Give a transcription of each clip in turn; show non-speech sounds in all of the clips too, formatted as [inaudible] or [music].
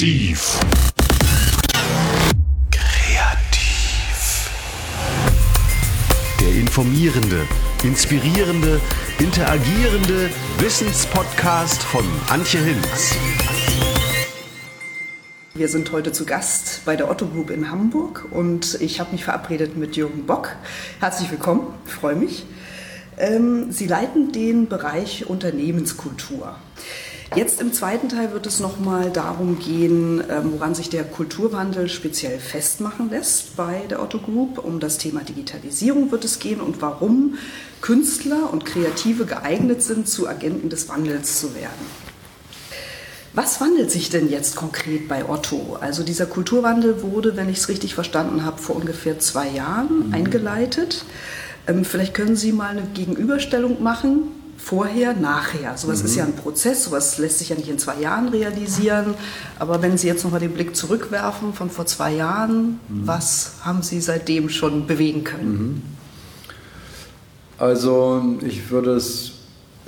Kreativ. Kreativ. Der informierende, inspirierende, interagierende Wissenspodcast von Antje Hinz. Wir sind heute zu Gast bei der Otto Group in Hamburg und ich habe mich verabredet mit Jürgen Bock. Herzlich willkommen, ich freue mich. Ähm, Sie leiten den Bereich Unternehmenskultur. Jetzt im zweiten Teil wird es nochmal darum gehen, ähm, woran sich der Kulturwandel speziell festmachen lässt bei der Otto Group. Um das Thema Digitalisierung wird es gehen und warum Künstler und Kreative geeignet sind, zu Agenten des Wandels zu werden. Was wandelt sich denn jetzt konkret bei Otto? Also dieser Kulturwandel wurde, wenn ich es richtig verstanden habe, vor ungefähr zwei Jahren mhm. eingeleitet. Ähm, vielleicht können Sie mal eine Gegenüberstellung machen vorher, nachher. Sowas mhm. ist ja ein Prozess, sowas lässt sich ja nicht in zwei Jahren realisieren. Aber wenn Sie jetzt nochmal den Blick zurückwerfen von vor zwei Jahren, mhm. was haben Sie seitdem schon bewegen können? Mhm. Also ich würde es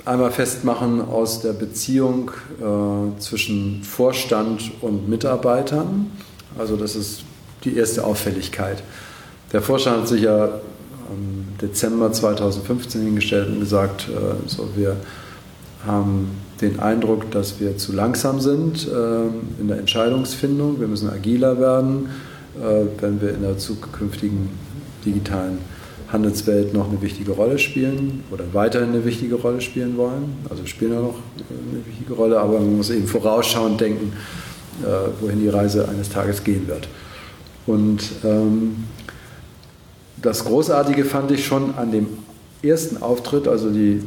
einmal festmachen aus der Beziehung äh, zwischen Vorstand und Mitarbeitern. Also das ist die erste Auffälligkeit. Der Vorstand hat sich ja im Dezember 2015 hingestellt und gesagt, äh, so, wir haben den Eindruck, dass wir zu langsam sind äh, in der Entscheidungsfindung. Wir müssen agiler werden, äh, wenn wir in der zukünftigen digitalen Handelswelt noch eine wichtige Rolle spielen oder weiterhin eine wichtige Rolle spielen wollen. Also spielen ja noch eine wichtige Rolle, aber man muss eben vorausschauend denken, wohin die Reise eines Tages gehen wird. Und ähm, das Großartige fand ich schon an dem ersten Auftritt, also die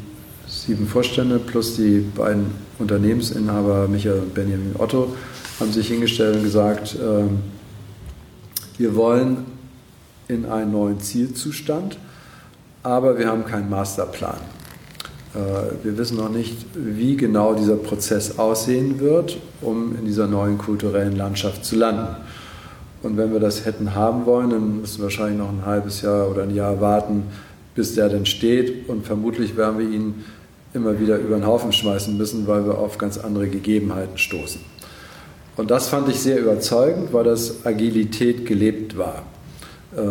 sieben Vorstände plus die beiden Unternehmensinhaber Michael und Benjamin Otto haben sich hingestellt und gesagt, äh, wir wollen in einen neuen Zielzustand, aber wir haben keinen Masterplan. Äh, wir wissen noch nicht, wie genau dieser Prozess aussehen wird, um in dieser neuen kulturellen Landschaft zu landen. Und wenn wir das hätten haben wollen, dann müssen wir wahrscheinlich noch ein halbes Jahr oder ein Jahr warten, bis der denn steht. Und vermutlich werden wir ihn immer wieder über den Haufen schmeißen müssen, weil wir auf ganz andere Gegebenheiten stoßen. Und das fand ich sehr überzeugend, weil das Agilität gelebt war. Äh,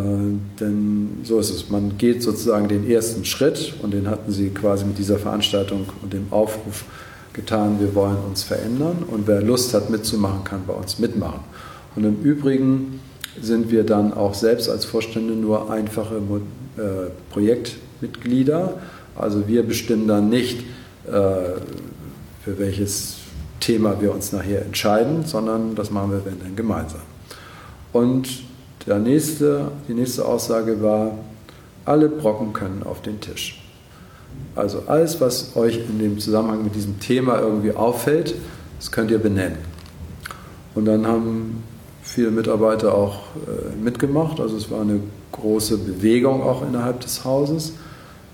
denn so ist es. Man geht sozusagen den ersten Schritt und den hatten sie quasi mit dieser Veranstaltung und dem Aufruf getan, wir wollen uns verändern und wer Lust hat mitzumachen, kann bei uns mitmachen. Und im Übrigen sind wir dann auch selbst als Vorstände nur einfache äh, Projektmitglieder. Also wir bestimmen dann nicht, äh, für welches Thema wir uns nachher entscheiden, sondern das machen wir dann gemeinsam. Und der nächste, die nächste Aussage war, alle Brocken können auf den Tisch. Also alles, was euch in dem Zusammenhang mit diesem Thema irgendwie auffällt, das könnt ihr benennen. Und dann haben viele Mitarbeiter auch äh, mitgemacht. Also es war eine große Bewegung auch innerhalb des Hauses.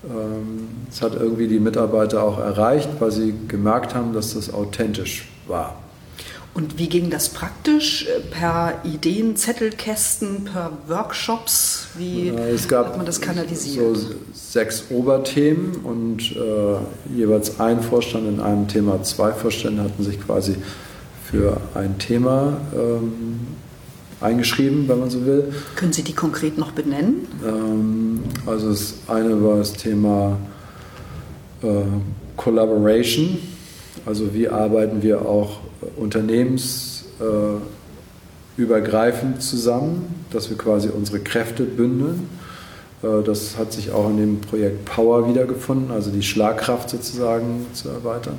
Ähm, es hat irgendwie die Mitarbeiter auch erreicht, weil sie gemerkt haben, dass das authentisch war. Und wie ging das praktisch? Per Ideen, Zettelkästen, per Workshops? Wie hat man das kanalisiert? So sechs Oberthemen und äh, jeweils ein Vorstand in einem Thema, zwei Vorstände hatten sich quasi für ein Thema ähm, eingeschrieben, wenn man so will. Können Sie die konkret noch benennen? Ähm, also das eine war das Thema äh, Collaboration, also wie arbeiten wir auch unternehmensübergreifend äh, zusammen, dass wir quasi unsere Kräfte bündeln. Äh, das hat sich auch in dem Projekt Power wiedergefunden, also die Schlagkraft sozusagen zu erweitern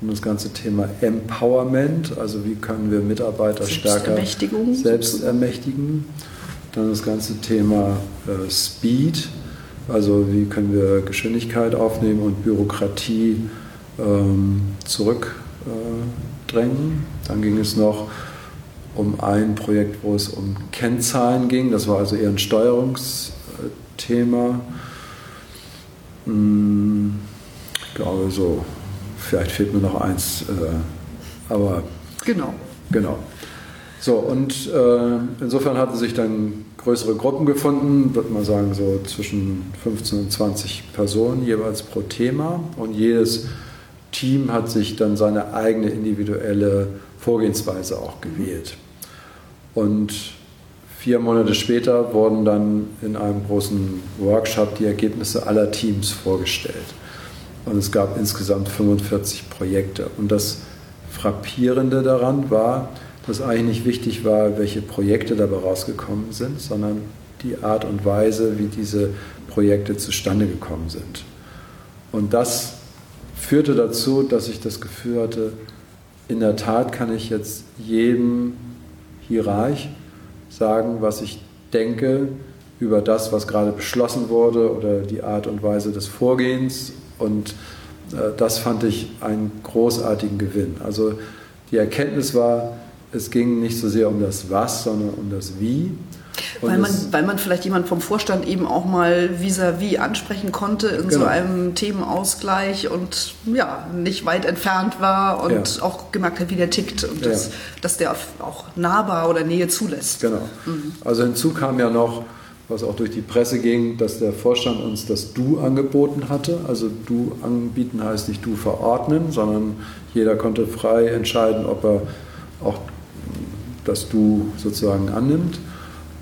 um das ganze Thema Empowerment, also wie können wir Mitarbeiter stärker selbst ermächtigen. Dann das ganze Thema äh, Speed, also wie können wir Geschwindigkeit aufnehmen und Bürokratie ähm, zurückdrängen. Äh, Dann ging es noch um ein Projekt, wo es um Kennzahlen ging. Das war also eher ein Steuerungsthema. Ich glaube so Vielleicht fehlt mir noch eins, äh, aber. Genau. Genau. So, und äh, insofern hatten sich dann größere Gruppen gefunden, würde man sagen, so zwischen 15 und 20 Personen jeweils pro Thema. Und jedes Team hat sich dann seine eigene individuelle Vorgehensweise auch gewählt. Und vier Monate später wurden dann in einem großen Workshop die Ergebnisse aller Teams vorgestellt. Und es gab insgesamt 45 Projekte. Und das Frappierende daran war, dass eigentlich nicht wichtig war, welche Projekte dabei rausgekommen sind, sondern die Art und Weise, wie diese Projekte zustande gekommen sind. Und das führte dazu, dass ich das Gefühl hatte, in der Tat kann ich jetzt jedem Hierarch sagen, was ich denke über das, was gerade beschlossen wurde oder die Art und Weise des Vorgehens. Und äh, das fand ich einen großartigen Gewinn. Also die Erkenntnis war, es ging nicht so sehr um das Was, sondern um das Wie. weil man, weil man vielleicht jemand vom Vorstand eben auch mal vis-à-vis -vis ansprechen konnte in genau. so einem Themenausgleich und ja, nicht weit entfernt war und ja. auch gemerkt hat, wie der tickt und das, ja. dass der auch nahbar oder Nähe zulässt. Genau. Mhm. Also hinzu kam ja noch, was auch durch die Presse ging, dass der Vorstand uns das Du angeboten hatte. Also Du anbieten heißt nicht Du verordnen, sondern jeder konnte frei entscheiden, ob er auch das Du sozusagen annimmt.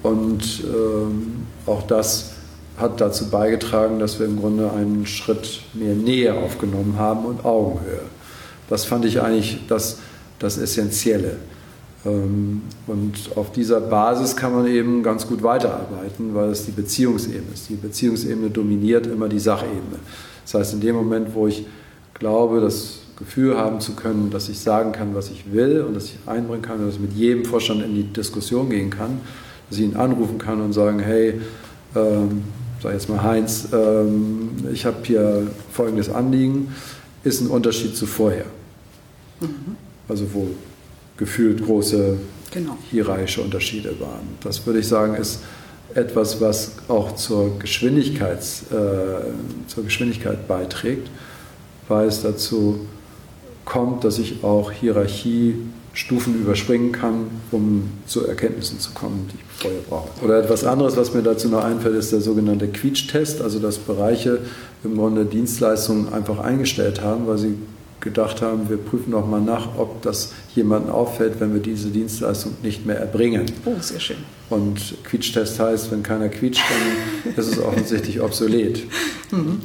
Und ähm, auch das hat dazu beigetragen, dass wir im Grunde einen Schritt mehr Nähe aufgenommen haben und Augenhöhe. Das fand ich eigentlich das, das Essentielle. Ähm, und auf dieser Basis kann man eben ganz gut weiterarbeiten, weil es die Beziehungsebene ist. Die Beziehungsebene dominiert immer die Sachebene. Das heißt, in dem Moment, wo ich glaube, das Gefühl haben zu können, dass ich sagen kann, was ich will und dass ich einbringen kann und dass ich mit jedem Vorstand in die Diskussion gehen kann, dass ich ihn anrufen kann und sagen, hey, ähm, sag jetzt mal Heinz, ähm, ich habe hier folgendes Anliegen, ist ein Unterschied zu vorher. Mhm. Also wo gefühlt große genau. hierarchische Unterschiede waren. Das würde ich sagen, ist etwas, was auch zur, Geschwindigkeits, äh, zur Geschwindigkeit beiträgt, weil es dazu kommt, dass ich auch Hierarchiestufen überspringen kann, um zu Erkenntnissen zu kommen, die ich vorher brauche. Oder etwas anderes, was mir dazu noch einfällt, ist der sogenannte Quietsch-Test, also dass Bereiche im Grunde Dienstleistungen einfach eingestellt haben, weil sie gedacht haben, wir prüfen noch mal nach, ob das jemandem auffällt, wenn wir diese Dienstleistung nicht mehr erbringen. Oh, sehr schön. Und Quietschtest heißt, wenn keiner quietscht, dann ist es offensichtlich obsolet. Mhm.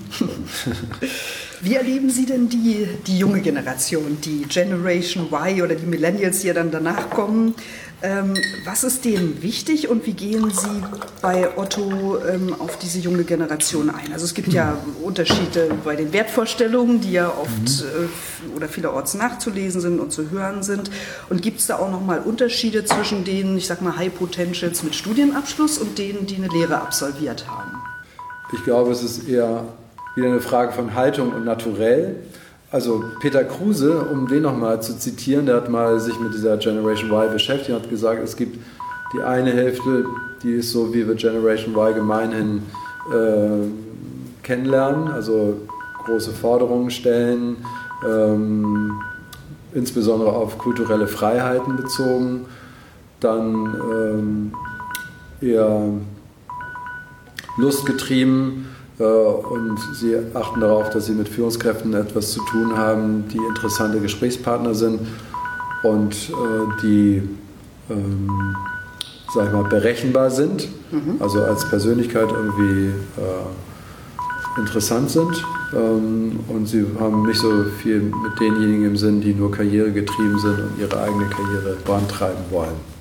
Wie erleben Sie denn die, die junge Generation, die Generation Y oder die Millennials, die ja dann danach kommen? Ähm, was ist denen wichtig und wie gehen Sie bei Otto ähm, auf diese junge Generation ein? Also es gibt ja Unterschiede bei den Wertvorstellungen, die ja oft mhm. äh, oder vielerorts nachzulesen sind und zu hören sind. Und gibt es da auch nochmal Unterschiede zwischen denen, ich sag mal, High Potentials mit Studienabschluss und denen, die eine Lehre absolviert haben? Ich glaube, es ist eher wieder eine Frage von Haltung und Naturell. Also Peter Kruse, um den nochmal zu zitieren, der hat mal sich mit dieser Generation Y beschäftigt und hat gesagt, es gibt die eine Hälfte, die ist so, wie wir Generation Y gemeinhin äh, kennenlernen, also große Forderungen stellen, ähm, insbesondere auf kulturelle Freiheiten bezogen, dann ähm, eher lustgetrieben und sie achten darauf, dass sie mit Führungskräften etwas zu tun haben, die interessante Gesprächspartner sind und äh, die, ähm, sag ich mal, berechenbar sind, mhm. also als Persönlichkeit irgendwie äh, interessant sind. Ähm, und sie haben nicht so viel mit denjenigen im Sinn, die nur karrieregetrieben sind und ihre eigene Karriere vorantreiben wollen.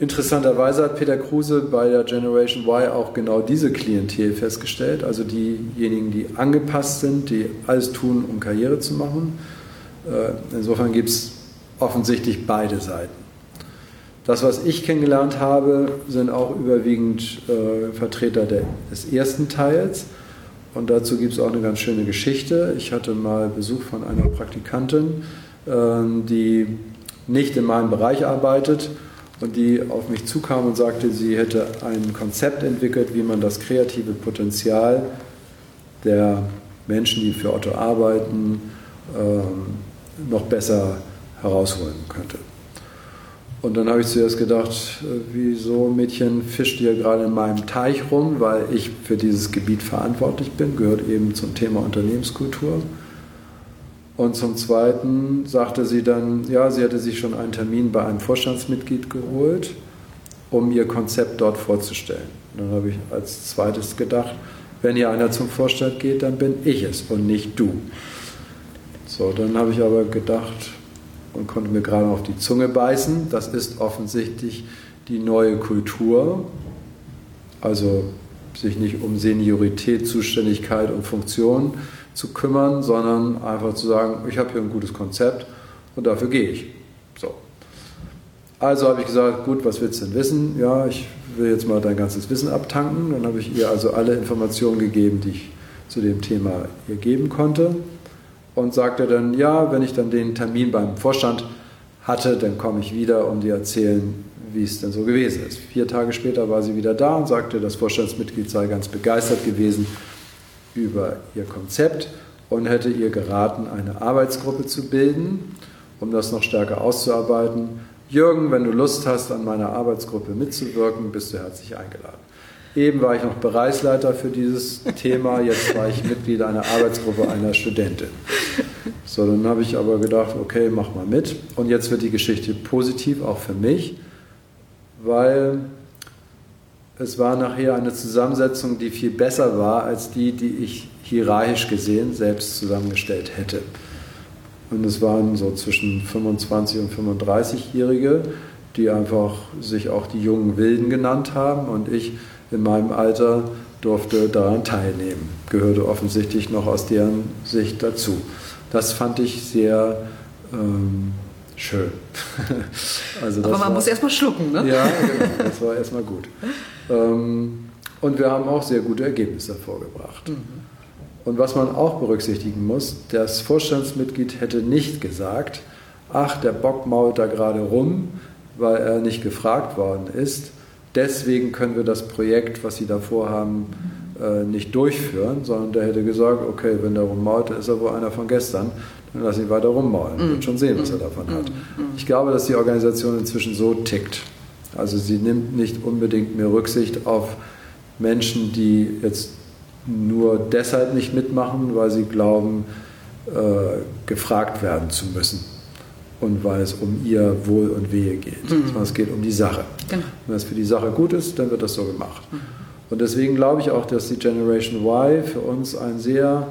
Interessanterweise hat Peter Kruse bei der Generation Y auch genau diese Klientel festgestellt, also diejenigen, die angepasst sind, die alles tun, um Karriere zu machen. Äh, insofern gibt es offensichtlich beide Seiten. Das, was ich kennengelernt habe, sind auch überwiegend äh, Vertreter des ersten Teils. Und dazu gibt es auch eine ganz schöne Geschichte. Ich hatte mal Besuch von einer Praktikantin, ähm, die nicht in meinem Bereich arbeitet und die auf mich zukam und sagte, sie hätte ein Konzept entwickelt, wie man das kreative Potenzial der Menschen, die für Otto arbeiten, ähm, noch besser herausholen könnte. Und dann habe ich zuerst gedacht, äh, wieso Mädchen fischt ihr gerade in meinem Teich rum, weil ich für dieses Gebiet verantwortlich bin, gehört eben zum Thema Unternehmenskultur. Und zum Zweiten sagte sie dann, ja, sie hätte sich schon einen Termin bei einem Vorstandsmitglied geholt, um ihr Konzept dort vorzustellen. dann habe ich als zweites gedacht, wenn hier einer zum Vorstand geht, dann bin ich es und nicht du. So, dann habe ich aber gedacht und konnte mir gerade auf die Zunge beißen, das ist offensichtlich die neue Kultur, also sich nicht um Seniorität, Zuständigkeit und Funktion zu kümmern, sondern einfach zu sagen, ich habe hier ein gutes Konzept und dafür gehe ich. So. Also habe ich gesagt, gut, was willst du denn wissen? Ja, ich will jetzt mal dein ganzes Wissen abtanken. Dann habe ich ihr also alle Informationen gegeben, die ich zu dem Thema ihr geben konnte und sagte dann, ja, wenn ich dann den Termin beim Vorstand hatte, dann komme ich wieder, um dir erzählen, wie es denn so gewesen ist. Vier Tage später war sie wieder da und sagte, das Vorstandsmitglied sei ganz begeistert gewesen über ihr Konzept und hätte ihr geraten, eine Arbeitsgruppe zu bilden, um das noch stärker auszuarbeiten. Jürgen, wenn du Lust hast, an meiner Arbeitsgruppe mitzuwirken, bist du herzlich eingeladen. Eben war ich noch Bereichsleiter für dieses Thema, jetzt war ich Mitglied einer Arbeitsgruppe einer Studentin. So, dann habe ich aber gedacht, okay, mach mal mit. Und jetzt wird die Geschichte positiv, auch für mich, weil es war nachher eine Zusammensetzung, die viel besser war als die, die ich hierarchisch gesehen selbst zusammengestellt hätte. Und es waren so zwischen 25 und 35-Jährige, die einfach sich auch die jungen Wilden genannt haben. Und ich in meinem Alter durfte daran teilnehmen, gehörte offensichtlich noch aus deren Sicht dazu. Das fand ich sehr ähm, schön. [laughs] also Aber man war, muss erstmal schlucken, ne? Ja, genau, das war erstmal gut. Ähm, und wir haben auch sehr gute Ergebnisse vorgebracht. Mhm. Und was man auch berücksichtigen muss, das Vorstandsmitglied hätte nicht gesagt, ach, der Bock mault da gerade rum, weil er nicht gefragt worden ist. Deswegen können wir das Projekt, was Sie da vorhaben, äh, nicht durchführen, sondern der hätte gesagt, okay, wenn der rummault, ist er wohl einer von gestern, dann lass ihn weiter rummaulen. Mm. Wird schon sehen, was er davon mm. hat. Mm. Ich glaube, dass die Organisation inzwischen so tickt. Also sie nimmt nicht unbedingt mehr Rücksicht auf Menschen, die jetzt nur deshalb nicht mitmachen, weil sie glauben, äh, gefragt werden zu müssen und weil es um ihr Wohl und Wehe geht. Mhm. Sondern es geht um die Sache. Genau. Wenn es für die Sache gut ist, dann wird das so gemacht. Mhm. Und deswegen glaube ich auch, dass die Generation Y für uns ein sehr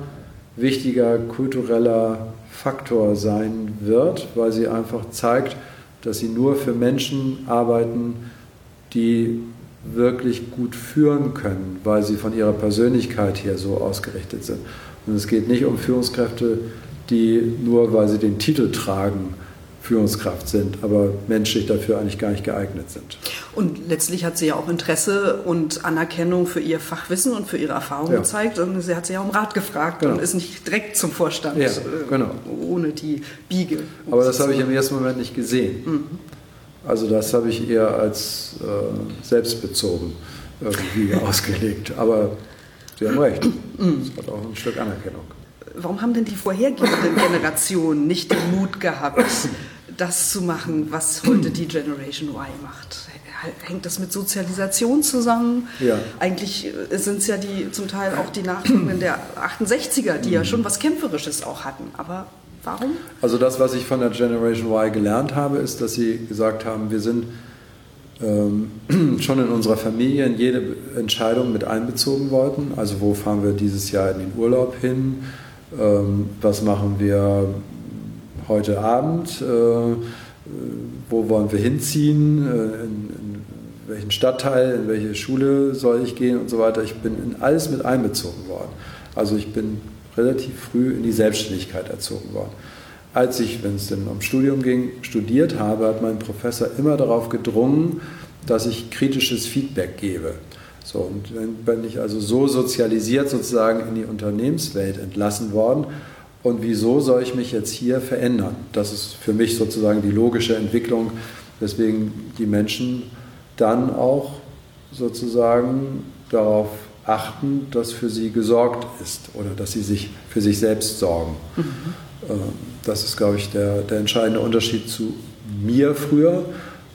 wichtiger kultureller Faktor sein wird, weil sie einfach zeigt, dass sie nur für Menschen arbeiten, die wirklich gut führen können, weil sie von ihrer Persönlichkeit her so ausgerichtet sind. Und es geht nicht um Führungskräfte, die nur, weil sie den Titel tragen, Führungskraft sind, aber menschlich dafür eigentlich gar nicht geeignet sind. Und letztlich hat sie ja auch Interesse und Anerkennung für ihr Fachwissen und für ihre Erfahrung ja. gezeigt. Und sie hat sich ja um Rat gefragt genau. und ist nicht direkt zum Vorstand, ja, genau. Äh, ohne die Biege. Aber das habe ich im ersten Moment nicht gesehen. Mhm. Also das habe ich eher als äh, selbstbezogen irgendwie [laughs] ausgelegt. Aber Sie haben recht, mhm. das hat auch ein Stück Anerkennung. Warum haben denn die vorhergehenden Generationen nicht den Mut gehabt, das zu machen, was heute die Generation Y macht? Hängt das mit Sozialisation zusammen? Ja. Eigentlich sind es ja die zum Teil auch die Nachkommen der 68er, die ja schon was Kämpferisches auch hatten. Aber warum? Also das, was ich von der Generation Y gelernt habe, ist, dass sie gesagt haben, wir sind ähm, [clears throat] schon in unserer Familie in jede Entscheidung mit einbezogen worden. Also wo fahren wir dieses Jahr in den Urlaub hin? Ähm, was machen wir heute Abend? Äh, wo wollen wir hinziehen? Äh, in, in welchen Stadtteil, in welche Schule soll ich gehen und so weiter. Ich bin in alles mit einbezogen worden. Also ich bin relativ früh in die Selbstständigkeit erzogen worden. Als ich, wenn es denn um Studium ging, studiert habe, hat mein Professor immer darauf gedrungen, dass ich kritisches Feedback gebe. So, und bin ich also so sozialisiert sozusagen in die Unternehmenswelt entlassen worden. Und wieso soll ich mich jetzt hier verändern? Das ist für mich sozusagen die logische Entwicklung, weswegen die Menschen dann auch sozusagen darauf achten, dass für sie gesorgt ist oder dass sie sich für sich selbst sorgen. Mhm. Ähm, das ist, glaube ich, der, der entscheidende Unterschied zu mir früher,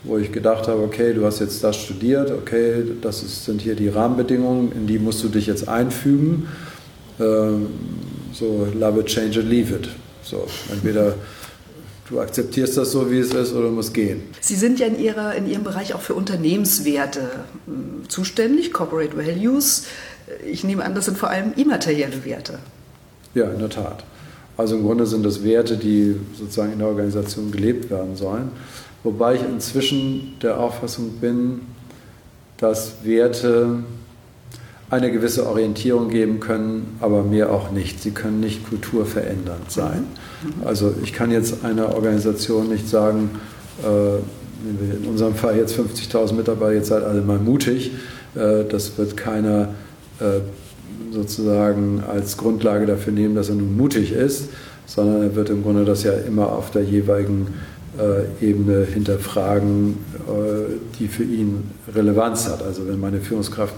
wo ich gedacht habe, okay, du hast jetzt das studiert, okay, das ist, sind hier die Rahmenbedingungen, in die musst du dich jetzt einfügen. Ähm, so, love it, change it, leave it. So, entweder du akzeptierst das so, wie es ist, oder du musst gehen. Sie sind ja in, ihrer, in Ihrem Bereich auch für Unternehmenswerte hm, zuständig, Corporate Values. Ich nehme an, das sind vor allem immaterielle Werte. Ja, in der Tat. Also im Grunde sind das Werte, die sozusagen in der Organisation gelebt werden sollen. Wobei ich inzwischen der Auffassung bin, dass Werte eine gewisse Orientierung geben können, aber mehr auch nicht. Sie können nicht kulturverändernd sein. Also ich kann jetzt einer Organisation nicht sagen, äh, in unserem Fall jetzt 50.000 Mitarbeiter, jetzt seid alle mal mutig. Äh, das wird keiner äh, sozusagen als Grundlage dafür nehmen, dass er nun mutig ist, sondern er wird im Grunde das ja immer auf der jeweiligen äh, Ebene hinterfragen, äh, die für ihn Relevanz hat. Also wenn meine Führungskraft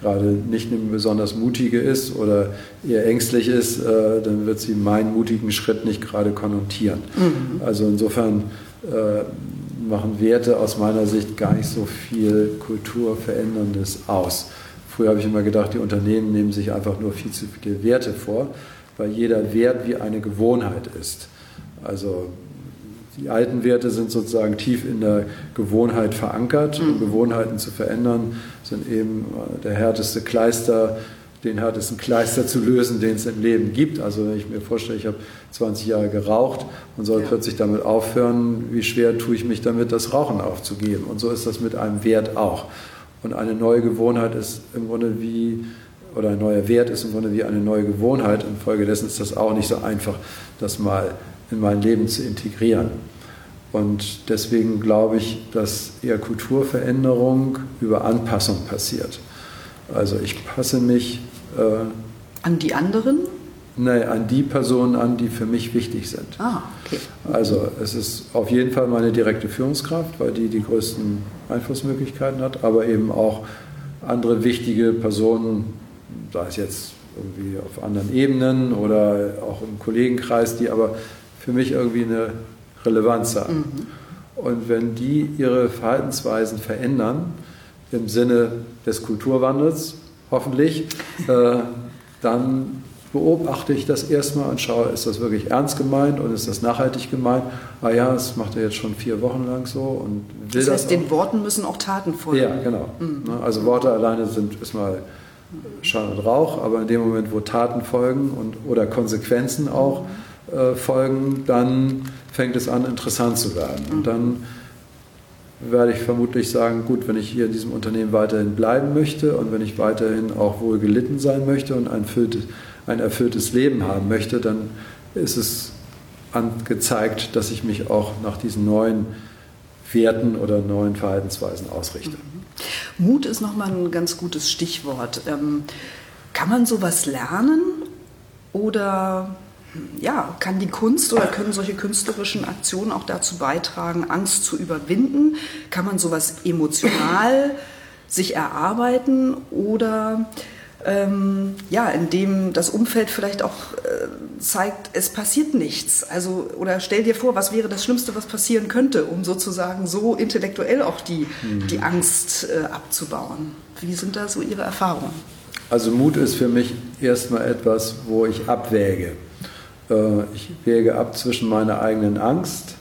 gerade nicht eine besonders mutige ist oder eher ängstlich ist, äh, dann wird sie meinen mutigen Schritt nicht gerade konnotieren. Mhm. Also insofern machen Werte aus meiner Sicht gar nicht so viel Kulturveränderndes aus. Früher habe ich immer gedacht, die Unternehmen nehmen sich einfach nur viel zu viele Werte vor, weil jeder Wert wie eine Gewohnheit ist. Also die alten Werte sind sozusagen tief in der Gewohnheit verankert. Mhm. Gewohnheiten zu verändern sind eben äh, der härteste Kleister, den härtesten Kleister zu lösen, den es im Leben gibt. Also wenn ich mir vorstelle, ich habe 20 Jahre geraucht und soll ja. plötzlich damit aufhören, wie schwer tue ich mich damit, das Rauchen aufzugeben. Und so ist das mit einem Wert auch. Und eine neue Gewohnheit ist im Grunde wie, oder ein neuer Wert ist im Grunde wie eine neue Gewohnheit. Infolgedessen ist das auch nicht so einfach, das mal in mein Leben zu integrieren. Und deswegen glaube ich, dass eher Kulturveränderung über Anpassung passiert. Also ich passe mich äh, an die anderen? Nein, an die Personen an, die für mich wichtig sind. Ah, okay. Also es ist auf jeden Fall meine direkte Führungskraft, weil die die größten Einflussmöglichkeiten hat, aber eben auch andere wichtige Personen, sei es jetzt irgendwie auf anderen Ebenen oder auch im Kollegenkreis, die aber für mich irgendwie eine Relevanz haben. Mhm. Und wenn die ihre Verhaltensweisen verändern, im Sinne des Kulturwandels, hoffentlich, äh, dann beobachte ich das erstmal und schaue, ist das wirklich ernst gemeint und ist das nachhaltig gemeint? Ah ja, das macht er jetzt schon vier Wochen lang so und will das. Heißt, das den Worten müssen auch Taten folgen. Ja, genau. Mhm. Ne, also Worte alleine sind erstmal Schall und Rauch, aber in dem Moment, wo Taten folgen und, oder Konsequenzen auch äh, folgen, dann fängt es an, interessant zu werden. Und dann werde ich vermutlich sagen, gut, wenn ich hier in diesem Unternehmen weiterhin bleiben möchte und wenn ich weiterhin auch wohl gelitten sein möchte und ein erfülltes, ein erfülltes Leben haben möchte, dann ist es angezeigt, dass ich mich auch nach diesen neuen Werten oder neuen Verhaltensweisen ausrichte. Mhm. Mut ist nochmal ein ganz gutes Stichwort. Ähm, kann man sowas lernen oder ja, kann die Kunst oder können solche künstlerischen Aktionen auch dazu beitragen, Angst zu überwinden? Kann man sowas emotional [laughs] sich erarbeiten oder ähm, ja, indem das Umfeld vielleicht auch äh, zeigt, es passiert nichts. Also, oder stell dir vor, was wäre das Schlimmste, was passieren könnte, um sozusagen so intellektuell auch die, mhm. die Angst äh, abzubauen. Wie sind da so Ihre Erfahrungen? Also Mut ist für mich erstmal etwas, wo ich abwäge. Äh, ich wäge ab zwischen meiner eigenen Angst,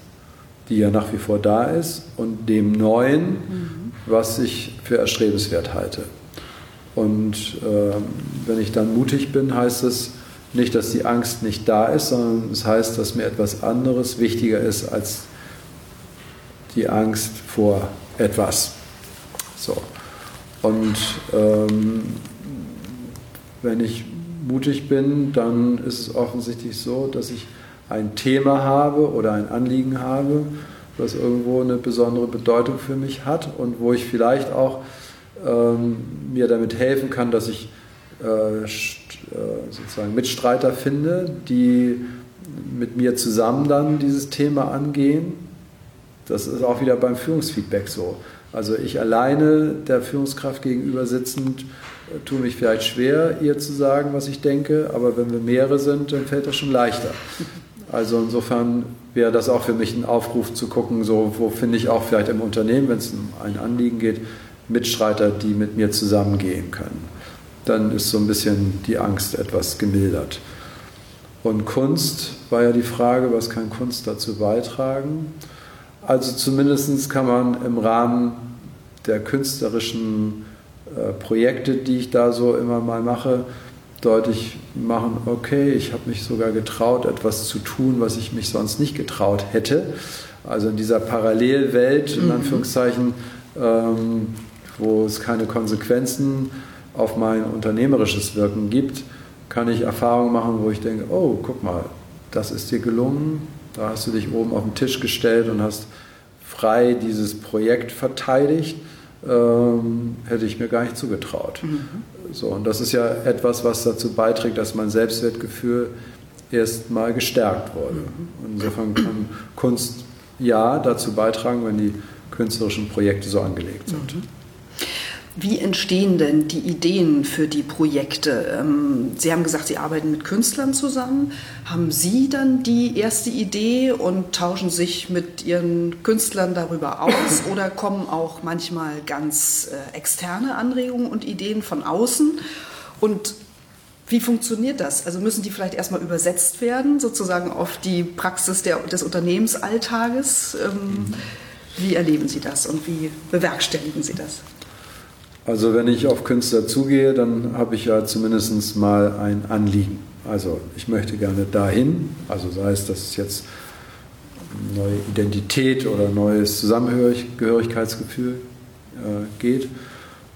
die ja nach wie vor da ist, und dem Neuen, mhm. was ich für erstrebenswert halte. Und äh, wenn ich dann mutig bin, heißt es nicht, dass die Angst nicht da ist, sondern es heißt, dass mir etwas anderes wichtiger ist als die Angst vor etwas. So. Und ähm, wenn ich mutig bin, dann ist es offensichtlich so, dass ich ein Thema habe oder ein Anliegen habe, was irgendwo eine besondere Bedeutung für mich hat und wo ich vielleicht auch ähm, mir damit helfen kann, dass ich äh, äh, sozusagen Mitstreiter finde, die mit mir zusammen dann dieses Thema angehen. Das ist auch wieder beim Führungsfeedback so. Also ich alleine der Führungskraft gegenüber sitzend tue mich vielleicht schwer, ihr zu sagen, was ich denke, aber wenn wir mehrere sind, dann fällt das schon leichter. Also insofern wäre das auch für mich ein Aufruf zu gucken, so wo finde ich auch vielleicht im Unternehmen, wenn es um ein Anliegen geht, Mitstreiter, die mit mir zusammengehen können. Dann ist so ein bisschen die Angst etwas gemildert. Und Kunst war ja die Frage, was kann Kunst dazu beitragen? Also zumindest kann man im Rahmen der künstlerischen äh, Projekte, die ich da so immer mal mache, deutlich machen, okay, ich habe mich sogar getraut, etwas zu tun, was ich mich sonst nicht getraut hätte. Also in dieser Parallelwelt, in mhm. Anführungszeichen, ähm, wo es keine Konsequenzen auf mein unternehmerisches Wirken gibt, kann ich Erfahrungen machen, wo ich denke, oh, guck mal, das ist dir gelungen, da hast du dich oben auf den Tisch gestellt und hast frei dieses Projekt verteidigt ähm, hätte ich mir gar nicht zugetraut. Mhm. So, und das ist ja etwas, was dazu beiträgt, dass mein Selbstwertgefühl erst mal gestärkt wurde. Mhm. Insofern kann Kunst ja dazu beitragen, wenn die künstlerischen Projekte so angelegt sind. Mhm. Wie entstehen denn die Ideen für die Projekte? Ähm, Sie haben gesagt, Sie arbeiten mit Künstlern zusammen. Haben Sie dann die erste Idee und tauschen sich mit Ihren Künstlern darüber aus? [laughs] Oder kommen auch manchmal ganz äh, externe Anregungen und Ideen von außen? Und wie funktioniert das? Also müssen die vielleicht erstmal übersetzt werden, sozusagen auf die Praxis der, des Unternehmensalltages? Ähm, mhm. Wie erleben Sie das und wie bewerkstelligen Sie das? Also wenn ich auf Künstler zugehe, dann habe ich ja zumindest mal ein Anliegen. Also ich möchte gerne dahin, also sei es, dass es jetzt neue Identität oder neues Zusammengehörigkeitsgefühl äh, geht.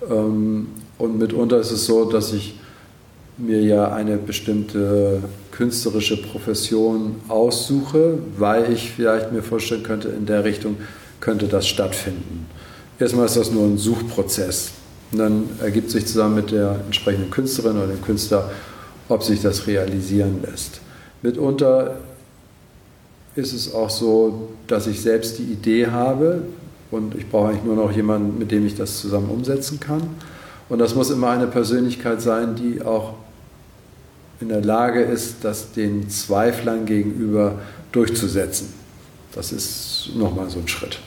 Ähm, und mitunter ist es so, dass ich mir ja eine bestimmte künstlerische Profession aussuche, weil ich vielleicht mir vorstellen könnte, in der Richtung könnte das stattfinden. Erstmal ist das nur ein Suchprozess. Und dann ergibt sich zusammen mit der entsprechenden Künstlerin oder dem Künstler, ob sich das realisieren lässt. Mitunter ist es auch so, dass ich selbst die Idee habe und ich brauche eigentlich nur noch jemanden, mit dem ich das zusammen umsetzen kann. Und das muss immer eine Persönlichkeit sein, die auch in der Lage ist, das den Zweiflern gegenüber durchzusetzen. Das ist nochmal so ein Schritt.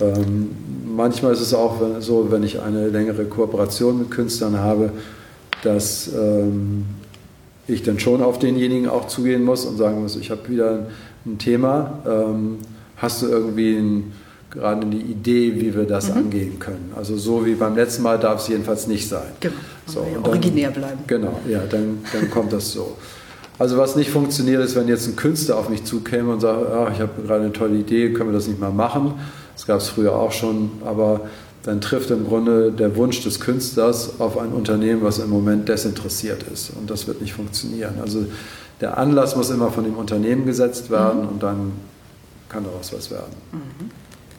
Ähm, manchmal ist es auch so, wenn ich eine längere Kooperation mit Künstlern habe, dass ähm, ich dann schon auf denjenigen auch zugehen muss und sagen muss, ich habe wieder ein Thema. Ähm, hast du irgendwie ein, gerade eine Idee, wie wir das mhm. angehen können? Also so wie beim letzten Mal darf es jedenfalls nicht sein. Genau, so, ja originär bleiben. Genau, ja, dann, dann kommt das so. Also was nicht funktioniert, ist, wenn jetzt ein Künstler auf mich zukäme und sagt, oh, ich habe gerade eine tolle Idee, können wir das nicht mal machen? Das gab es früher auch schon, aber dann trifft im Grunde der Wunsch des Künstlers auf ein Unternehmen, was im Moment desinteressiert ist. Und das wird nicht funktionieren. Also der Anlass muss immer von dem Unternehmen gesetzt werden mhm. und dann kann daraus was werden. Mhm.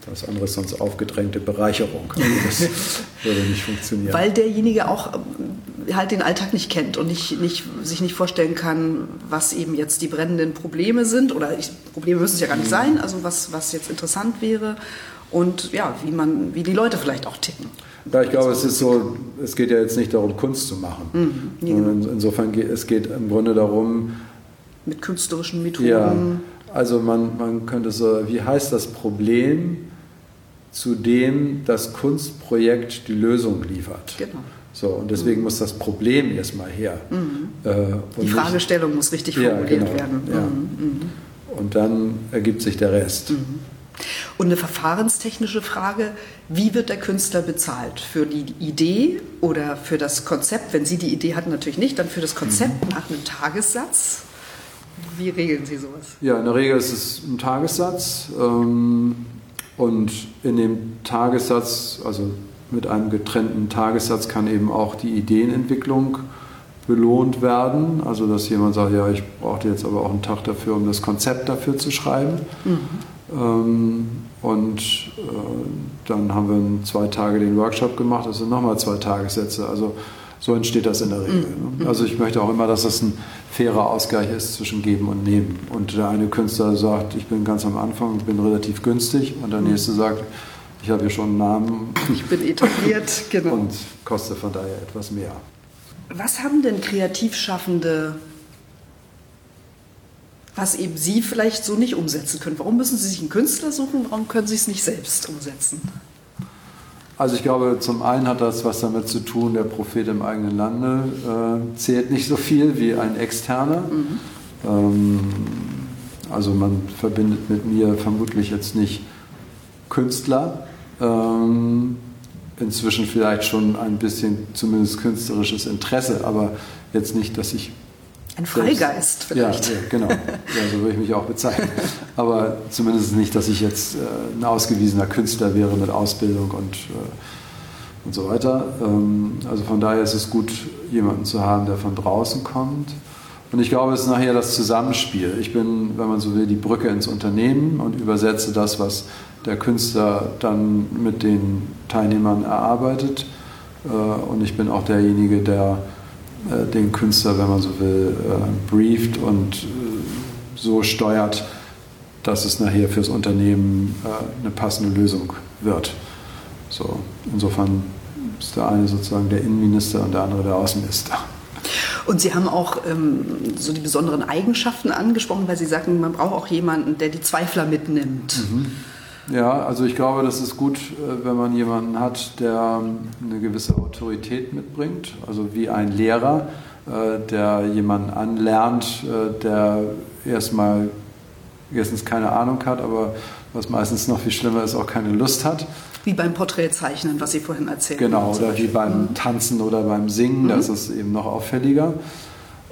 Das andere ist sonst aufgedrängte Bereicherung. Also [laughs] das würde nicht funktionieren. Weil derjenige auch äh, halt den Alltag nicht kennt und nicht, nicht, sich nicht vorstellen kann, was eben jetzt die brennenden Probleme sind. Oder ich, Probleme müssen es ja gar nicht mhm. sein, also was, was jetzt interessant wäre und ja, wie, man, wie die Leute vielleicht auch ticken. Ja, ich glaube, es ist so, es geht ja jetzt nicht darum, Kunst zu machen. Mhm, genau. Insofern geht es geht im Grunde darum, mit künstlerischen Methoden. Ja, also man, man könnte so, wie heißt das Problem, zu dem das Kunstprojekt die Lösung liefert. Genau. So, und deswegen mhm. muss das Problem erstmal her. Mhm. Äh, die Fragestellung nicht, muss richtig formuliert ja, genau, werden. Ja. Mhm. mhm. Und dann ergibt sich der Rest. Und eine verfahrenstechnische Frage, wie wird der Künstler bezahlt? Für die Idee oder für das Konzept? Wenn Sie die Idee hatten, natürlich nicht, dann für das Konzept mhm. nach einem Tagessatz. Wie regeln Sie sowas? Ja, in der Regel ist es ein Tagessatz. Ähm, und in dem Tagessatz, also mit einem getrennten Tagessatz, kann eben auch die Ideenentwicklung belohnt werden. Also dass jemand sagt, ja, ich brauchte jetzt aber auch einen Tag dafür, um das Konzept dafür zu schreiben. Mhm. Ähm, und äh, dann haben wir zwei Tage den Workshop gemacht, das sind nochmal zwei Tagessätze. Also so entsteht das in der Regel. Mhm. Also ich möchte auch immer, dass das ein fairer Ausgleich ist zwischen Geben und Nehmen. Und der eine Künstler sagt, ich bin ganz am Anfang, bin relativ günstig und der mhm. nächste sagt, ich habe hier schon einen Namen. Ich bin etabliert, [laughs] genau. Und koste von daher etwas mehr. Was haben denn Kreativschaffende, was eben Sie vielleicht so nicht umsetzen können? Warum müssen Sie sich einen Künstler suchen? Warum können Sie es nicht selbst umsetzen? Also ich glaube, zum einen hat das was damit zu tun, der Prophet im eigenen Lande äh, zählt nicht so viel wie ein externer. Mhm. Ähm, also man verbindet mit mir vermutlich jetzt nicht Künstler, ähm, inzwischen vielleicht schon ein bisschen zumindest künstlerisches Interesse, aber jetzt nicht, dass ich ein Freigeist vielleicht. Ja, genau. Ja, so würde ich mich auch bezeichnen. [laughs] Aber zumindest nicht, dass ich jetzt äh, ein ausgewiesener Künstler wäre mit Ausbildung und, äh, und so weiter. Ähm, also von daher ist es gut, jemanden zu haben, der von draußen kommt. Und ich glaube, es ist nachher das Zusammenspiel. Ich bin, wenn man so will, die Brücke ins Unternehmen und übersetze das, was der Künstler dann mit den Teilnehmern erarbeitet. Äh, und ich bin auch derjenige, der den Künstler, wenn man so will, äh, brieft und äh, so steuert, dass es nachher fürs Unternehmen eine passende Lösung wird. So, insofern ist der eine sozusagen der Innenminister und der andere der Außenminister. Und Sie haben auch ähm, so die besonderen Eigenschaften angesprochen, weil Sie sagten, man braucht auch jemanden, der die Zweifler mitnimmt. Mhm. Ja, also ich glaube, das ist gut, äh, wenn man jemanden hat, der ähm, eine gewisse Autorität mitbringt, also wie ein Lehrer, äh, der jemanden anlernt, äh, der erstmal erstens keine Ahnung hat, aber was meistens noch viel schlimmer ist, auch keine Lust hat. Wie beim Porträtzeichnen, was Sie vorhin erzählt haben. Genau, oder wie beim mhm. Tanzen oder beim Singen, mhm. das ist eben noch auffälliger.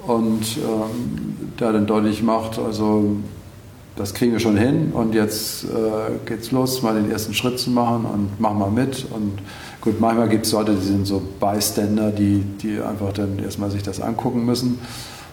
Und ähm, der dann deutlich macht, also das kriegen wir schon hin und jetzt äh, geht's los, mal den ersten Schritt zu machen und mach mal mit. Und gut, manchmal gibt es Leute, die sind so Bystander, die, die einfach dann erstmal sich das angucken müssen.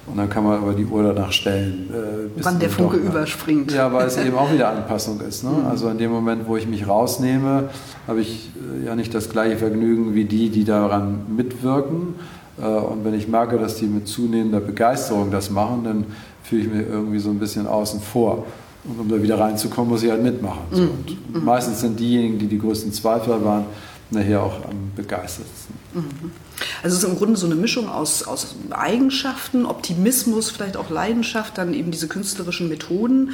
Und dann kann man aber die Uhr danach stellen. Äh, Wann der Funke doch, überspringt. Ja, weil es [laughs] eben auch wieder Anpassung ist. Ne? Mhm. Also in dem Moment, wo ich mich rausnehme, habe ich äh, ja nicht das gleiche Vergnügen wie die, die daran mitwirken. Äh, und wenn ich merke, dass die mit zunehmender Begeisterung das machen, dann fühle ich mich irgendwie so ein bisschen außen vor. Und um da wieder reinzukommen, muss ich halt mitmachen. So. Mhm. Und mhm. meistens sind diejenigen, die die größten Zweifler waren, nachher auch am begeistertsten. Mhm. Also es ist im Grunde so eine Mischung aus, aus Eigenschaften, Optimismus, vielleicht auch Leidenschaft, dann eben diese künstlerischen Methoden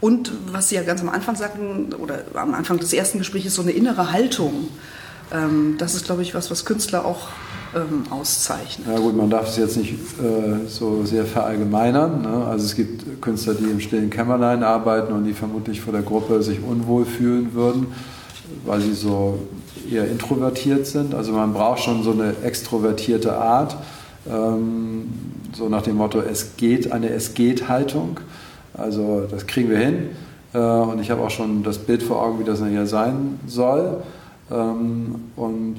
und was Sie ja ganz am Anfang sagten, oder am Anfang des ersten Gesprächs, so eine innere Haltung. Ähm, das ist, glaube ich, was, was Künstler auch ähm, auszeichnet. Ja gut, man darf es jetzt nicht äh, so sehr verallgemeinern. Ne? Also es gibt Künstler, die im stillen Kämmerlein arbeiten und die vermutlich vor der Gruppe sich unwohl fühlen würden, weil sie so eher introvertiert sind. Also man braucht schon so eine extrovertierte Art, ähm, so nach dem Motto, es geht, eine Es geht-Haltung. Also das kriegen wir hin. Äh, und ich habe auch schon das Bild vor Augen, wie das nachher sein soll. Ähm, und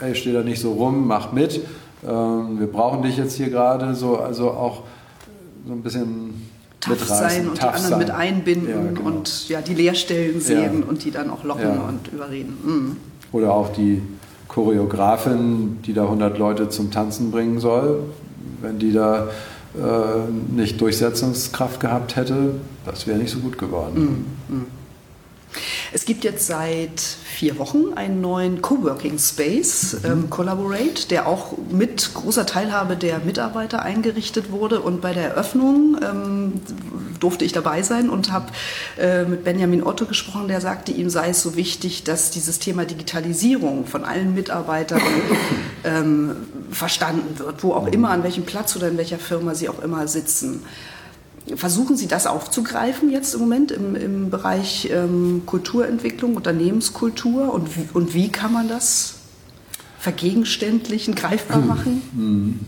hey, steh da nicht so rum, mach mit. Ähm, wir brauchen dich jetzt hier gerade. So, also auch so ein bisschen tough sein und die anderen sein. mit einbinden ja, genau. und ja, die Leerstellen sehen ja. und die dann auch locken ja. und überreden. Mhm. Oder auch die Choreografin, die da 100 Leute zum Tanzen bringen soll, wenn die da äh, nicht Durchsetzungskraft gehabt hätte, das wäre nicht so gut geworden. Mhm. Mhm. Es gibt jetzt seit vier Wochen einen neuen Coworking Space, mhm. ähm, Collaborate, der auch mit großer Teilhabe der Mitarbeiter eingerichtet wurde. Und bei der Eröffnung ähm, durfte ich dabei sein und habe äh, mit Benjamin Otto gesprochen, der sagte, ihm sei es so wichtig, dass dieses Thema Digitalisierung von allen Mitarbeitern [laughs] ähm, verstanden wird, wo auch immer, an welchem Platz oder in welcher Firma sie auch immer sitzen. Versuchen Sie das aufzugreifen jetzt im Moment im, im Bereich ähm, Kulturentwicklung, Unternehmenskultur und, und wie kann man das vergegenständlichen, greifbar machen? Hm.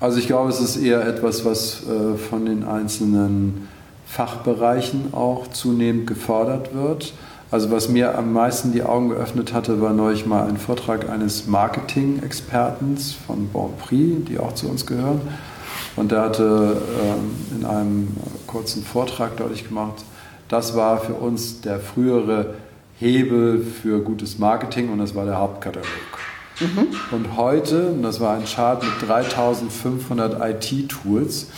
Also ich glaube, es ist eher etwas, was äh, von den einzelnen Fachbereichen auch zunehmend gefordert wird. Also was mir am meisten die Augen geöffnet hatte, war neulich mal ein Vortrag eines Marketing-Expertens von Bonprix, die auch zu uns gehören. Und der hatte ähm, in einem kurzen Vortrag deutlich gemacht, das war für uns der frühere Hebel für gutes Marketing und das war der Hauptkatalog. Mhm. Und heute, und das war ein Chart mit 3500 IT-Tools,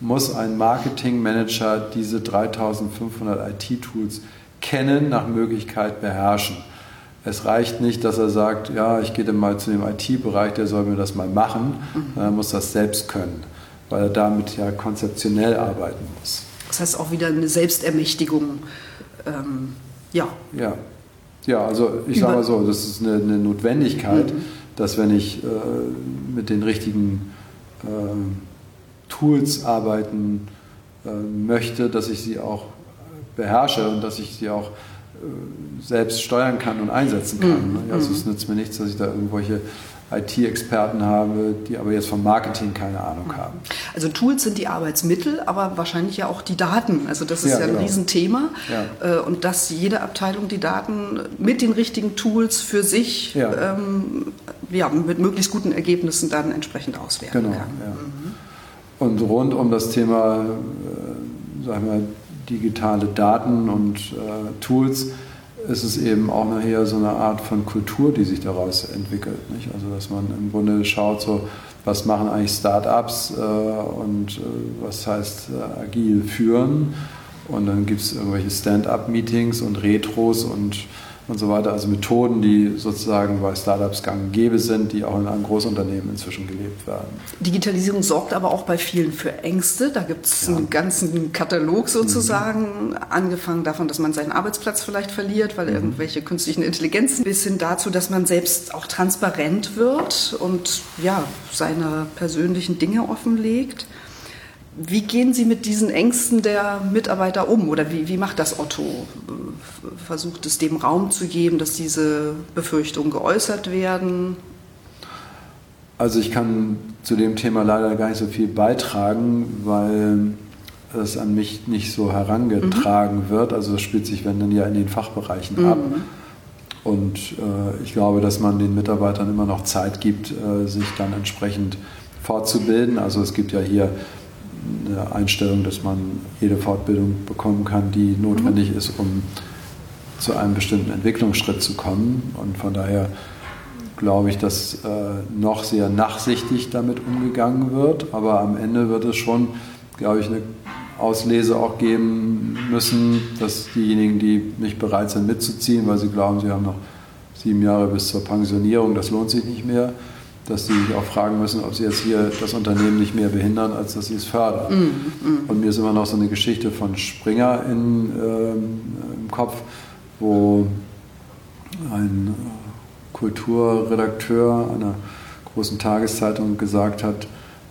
muss ein Marketingmanager diese 3500 IT-Tools kennen, nach Möglichkeit beherrschen. Es reicht nicht, dass er sagt, ja, ich gehe dann mal zu dem IT-Bereich, der soll mir das mal machen. Mhm. Er muss das selbst können weil er damit ja konzeptionell arbeiten muss. Das heißt auch wieder eine Selbstermächtigung. Ähm, ja. ja. Ja, also ich sage mal so, das ist eine, eine Notwendigkeit, mhm. dass wenn ich äh, mit den richtigen äh, Tools arbeiten äh, möchte, dass ich sie auch beherrsche und dass ich sie auch äh, selbst steuern kann und einsetzen kann. Mhm. Also es nützt mir nichts, dass ich da irgendwelche IT-Experten habe, die aber jetzt vom Marketing keine Ahnung haben. Also Tools sind die Arbeitsmittel, aber wahrscheinlich ja auch die Daten. Also das ist ja, ja ein genau. Riesenthema. Ja. Äh, und dass jede Abteilung die Daten mit den richtigen Tools für sich ja. Ähm, ja mit möglichst guten Ergebnissen dann entsprechend auswerten genau, kann. Mhm. Und rund um das Thema, äh, sagen wir, digitale Daten und äh, Tools ist es eben auch nachher so eine Art von Kultur, die sich daraus entwickelt. Nicht? Also dass man im Grunde schaut, so, was machen eigentlich Startups äh, und äh, was heißt äh, agil führen. Und dann gibt es irgendwelche Stand-up-Meetings und Retros und und so weiter. Also Methoden, die sozusagen bei Startups gang und gäbe sind, die auch in einem Großunternehmen inzwischen gelebt werden. Digitalisierung sorgt aber auch bei vielen für Ängste. Da gibt es ja. einen ganzen Katalog sozusagen, mhm. angefangen davon, dass man seinen Arbeitsplatz vielleicht verliert, weil mhm. irgendwelche künstlichen Intelligenzen, bis hin dazu, dass man selbst auch transparent wird und ja, seine persönlichen Dinge offenlegt. Wie gehen Sie mit diesen Ängsten der Mitarbeiter um oder wie, wie macht das Otto? Versucht es dem Raum zu geben, dass diese Befürchtungen geäußert werden? Also ich kann zu dem Thema leider gar nicht so viel beitragen, weil es an mich nicht so herangetragen mhm. wird. Also das spielt sich, wenn dann ja in den Fachbereichen mhm. ab. Und äh, ich glaube, dass man den Mitarbeitern immer noch Zeit gibt, äh, sich dann entsprechend fortzubilden. Also es gibt ja hier eine Einstellung, dass man jede Fortbildung bekommen kann, die notwendig mhm. ist, um zu einem bestimmten Entwicklungsschritt zu kommen. Und von daher glaube ich, dass äh, noch sehr nachsichtig damit umgegangen wird. Aber am Ende wird es schon, glaube ich, eine Auslese auch geben müssen, dass diejenigen, die nicht bereit sind mitzuziehen, weil sie glauben, sie haben noch sieben Jahre bis zur Pensionierung, das lohnt sich nicht mehr, dass sie sich auch fragen müssen, ob sie jetzt hier das Unternehmen nicht mehr behindern, als dass sie es fördern. Mm, mm. Und mir ist immer noch so eine Geschichte von Springer in, ähm, im Kopf, wo ein Kulturredakteur einer großen Tageszeitung gesagt hat,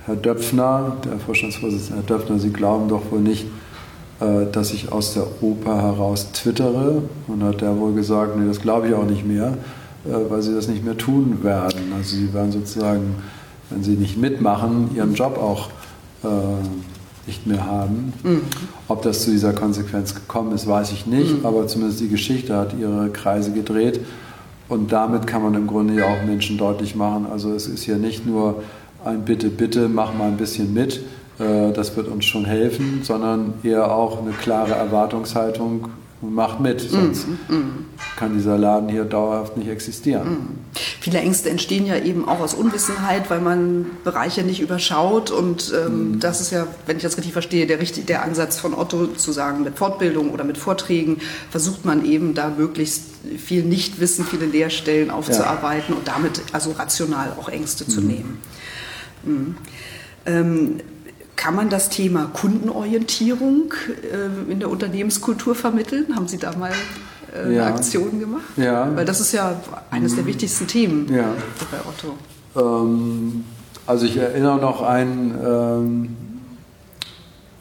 Herr Döpfner, der Vorstandsvorsitzende Herr Döpfner, Sie glauben doch wohl nicht, äh, dass ich aus der Oper heraus twittere. Und hat er wohl gesagt, nee, das glaube ich auch nicht mehr. Äh, weil sie das nicht mehr tun werden. Also sie werden sozusagen, wenn sie nicht mitmachen, ihren Job auch äh, nicht mehr haben. Mhm. Ob das zu dieser Konsequenz gekommen ist, weiß ich nicht, mhm. aber zumindest die Geschichte hat ihre Kreise gedreht. Und damit kann man im Grunde ja auch Menschen deutlich machen, also es ist ja nicht nur ein Bitte, bitte, mach mal ein bisschen mit, äh, das wird uns schon helfen, sondern eher auch eine klare Erwartungshaltung und macht mit, sonst mm, mm. kann dieser Laden hier dauerhaft nicht existieren. Mm. Viele Ängste entstehen ja eben auch aus Unwissenheit, weil man Bereiche nicht überschaut und ähm, mm. das ist ja, wenn ich das richtig verstehe, der, der Ansatz von Otto zu sagen, mit Fortbildung oder mit Vorträgen versucht man eben da möglichst viel Nichtwissen, viele Lehrstellen aufzuarbeiten ja. und damit also rational auch Ängste zu mm. nehmen. Mm. Ähm, kann man das Thema Kundenorientierung äh, in der Unternehmenskultur vermitteln? Haben Sie da mal äh, ja. Aktion gemacht? Ja. Weil das ist ja eines der mhm. wichtigsten Themen ja. bei Otto. Ähm, also ich erinnere noch an ähm,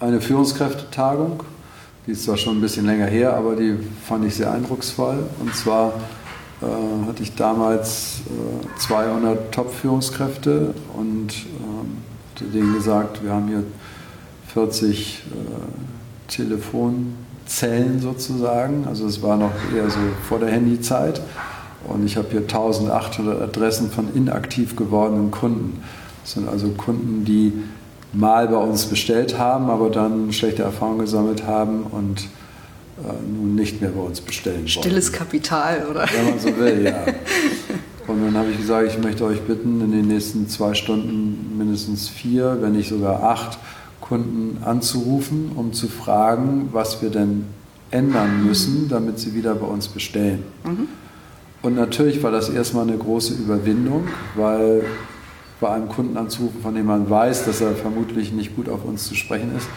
eine Führungskräftetagung. Die ist zwar schon ein bisschen länger her, aber die fand ich sehr eindrucksvoll. Und zwar äh, hatte ich damals 200 äh, Top-Führungskräfte und ähm, denen gesagt, wir haben hier 40 äh, Telefonzellen sozusagen. Also es war noch eher so vor der Handyzeit. Und ich habe hier 1800 Adressen von inaktiv gewordenen Kunden. Das sind also Kunden, die mal bei uns bestellt haben, aber dann schlechte Erfahrungen gesammelt haben und äh, nun nicht mehr bei uns bestellen wollen. Stilles Kapital, oder? Wenn man so will, ja. [laughs] Und dann habe ich gesagt, ich möchte euch bitten, in den nächsten zwei Stunden mindestens vier, wenn nicht sogar acht Kunden anzurufen, um zu fragen, was wir denn ändern müssen, damit sie wieder bei uns bestellen. Mhm. Und natürlich war das erstmal eine große Überwindung, weil bei einem Kunden anzurufen, von dem man weiß, dass er vermutlich nicht gut auf uns zu sprechen ist,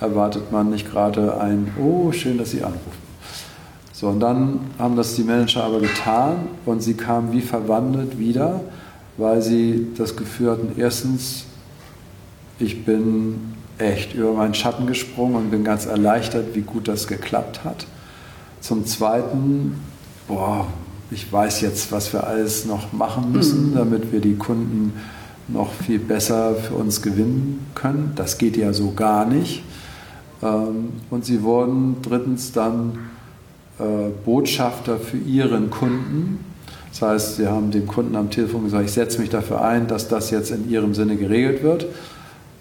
erwartet man nicht gerade ein, oh, schön, dass Sie anrufen. So, und dann haben das die Manager aber getan und sie kamen wie verwandelt wieder, weil sie das Gefühl hatten, erstens, ich bin echt über meinen Schatten gesprungen und bin ganz erleichtert, wie gut das geklappt hat. Zum Zweiten, boah, ich weiß jetzt, was wir alles noch machen müssen, mhm. damit wir die Kunden noch viel besser für uns gewinnen können. Das geht ja so gar nicht. Ähm, und sie wurden drittens dann Botschafter für ihren Kunden. Das heißt, sie haben dem Kunden am Telefon gesagt, ich setze mich dafür ein, dass das jetzt in ihrem Sinne geregelt wird.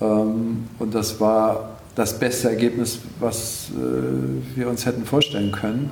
Ähm, und das war das beste Ergebnis, was äh, wir uns hätten vorstellen können.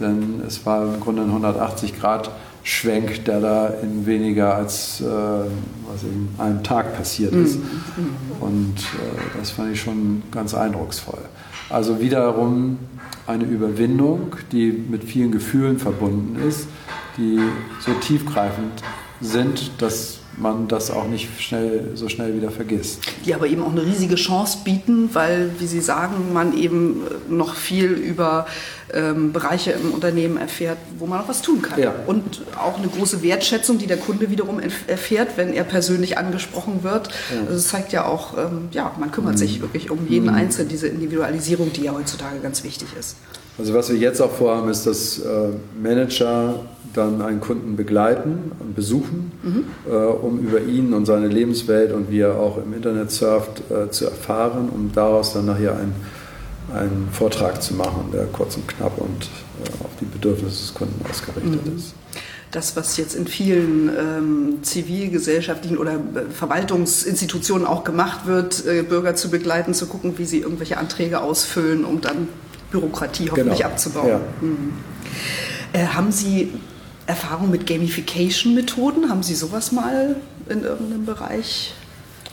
Denn es war im Grunde ein 180 Grad Schwenk, der da in weniger als äh, was in einem Tag passiert ist. Mhm. Und äh, das fand ich schon ganz eindrucksvoll. Also wiederum eine Überwindung, die mit vielen Gefühlen verbunden ist, die so tiefgreifend sind, dass man das auch nicht schnell, so schnell wieder vergisst. Die aber eben auch eine riesige Chance bieten, weil, wie Sie sagen, man eben noch viel über ähm, Bereiche im Unternehmen erfährt, wo man noch was tun kann. Ja. Und auch eine große Wertschätzung, die der Kunde wiederum erfährt, wenn er persönlich angesprochen wird. Ja. Also das zeigt ja auch, ähm, ja, man kümmert mhm. sich wirklich um jeden mhm. Einzelnen, diese Individualisierung, die ja heutzutage ganz wichtig ist. Also was wir jetzt auch vorhaben, ist, dass äh, Manager dann einen Kunden begleiten und besuchen, mhm. äh, um über ihn und seine Lebenswelt und wie er auch im Internet surft äh, zu erfahren, um daraus dann nachher einen, einen Vortrag zu machen, der kurz und knapp und äh, auf die Bedürfnisse des Kunden ausgerichtet mhm. ist. Das, was jetzt in vielen ähm, zivilgesellschaftlichen oder äh, Verwaltungsinstitutionen auch gemacht wird, äh, Bürger zu begleiten, zu gucken, wie sie irgendwelche Anträge ausfüllen, um dann Bürokratie hoffentlich genau. abzubauen. Ja. Mhm. Äh, haben Sie Erfahrung mit Gamification-Methoden? Haben Sie sowas mal in irgendeinem Bereich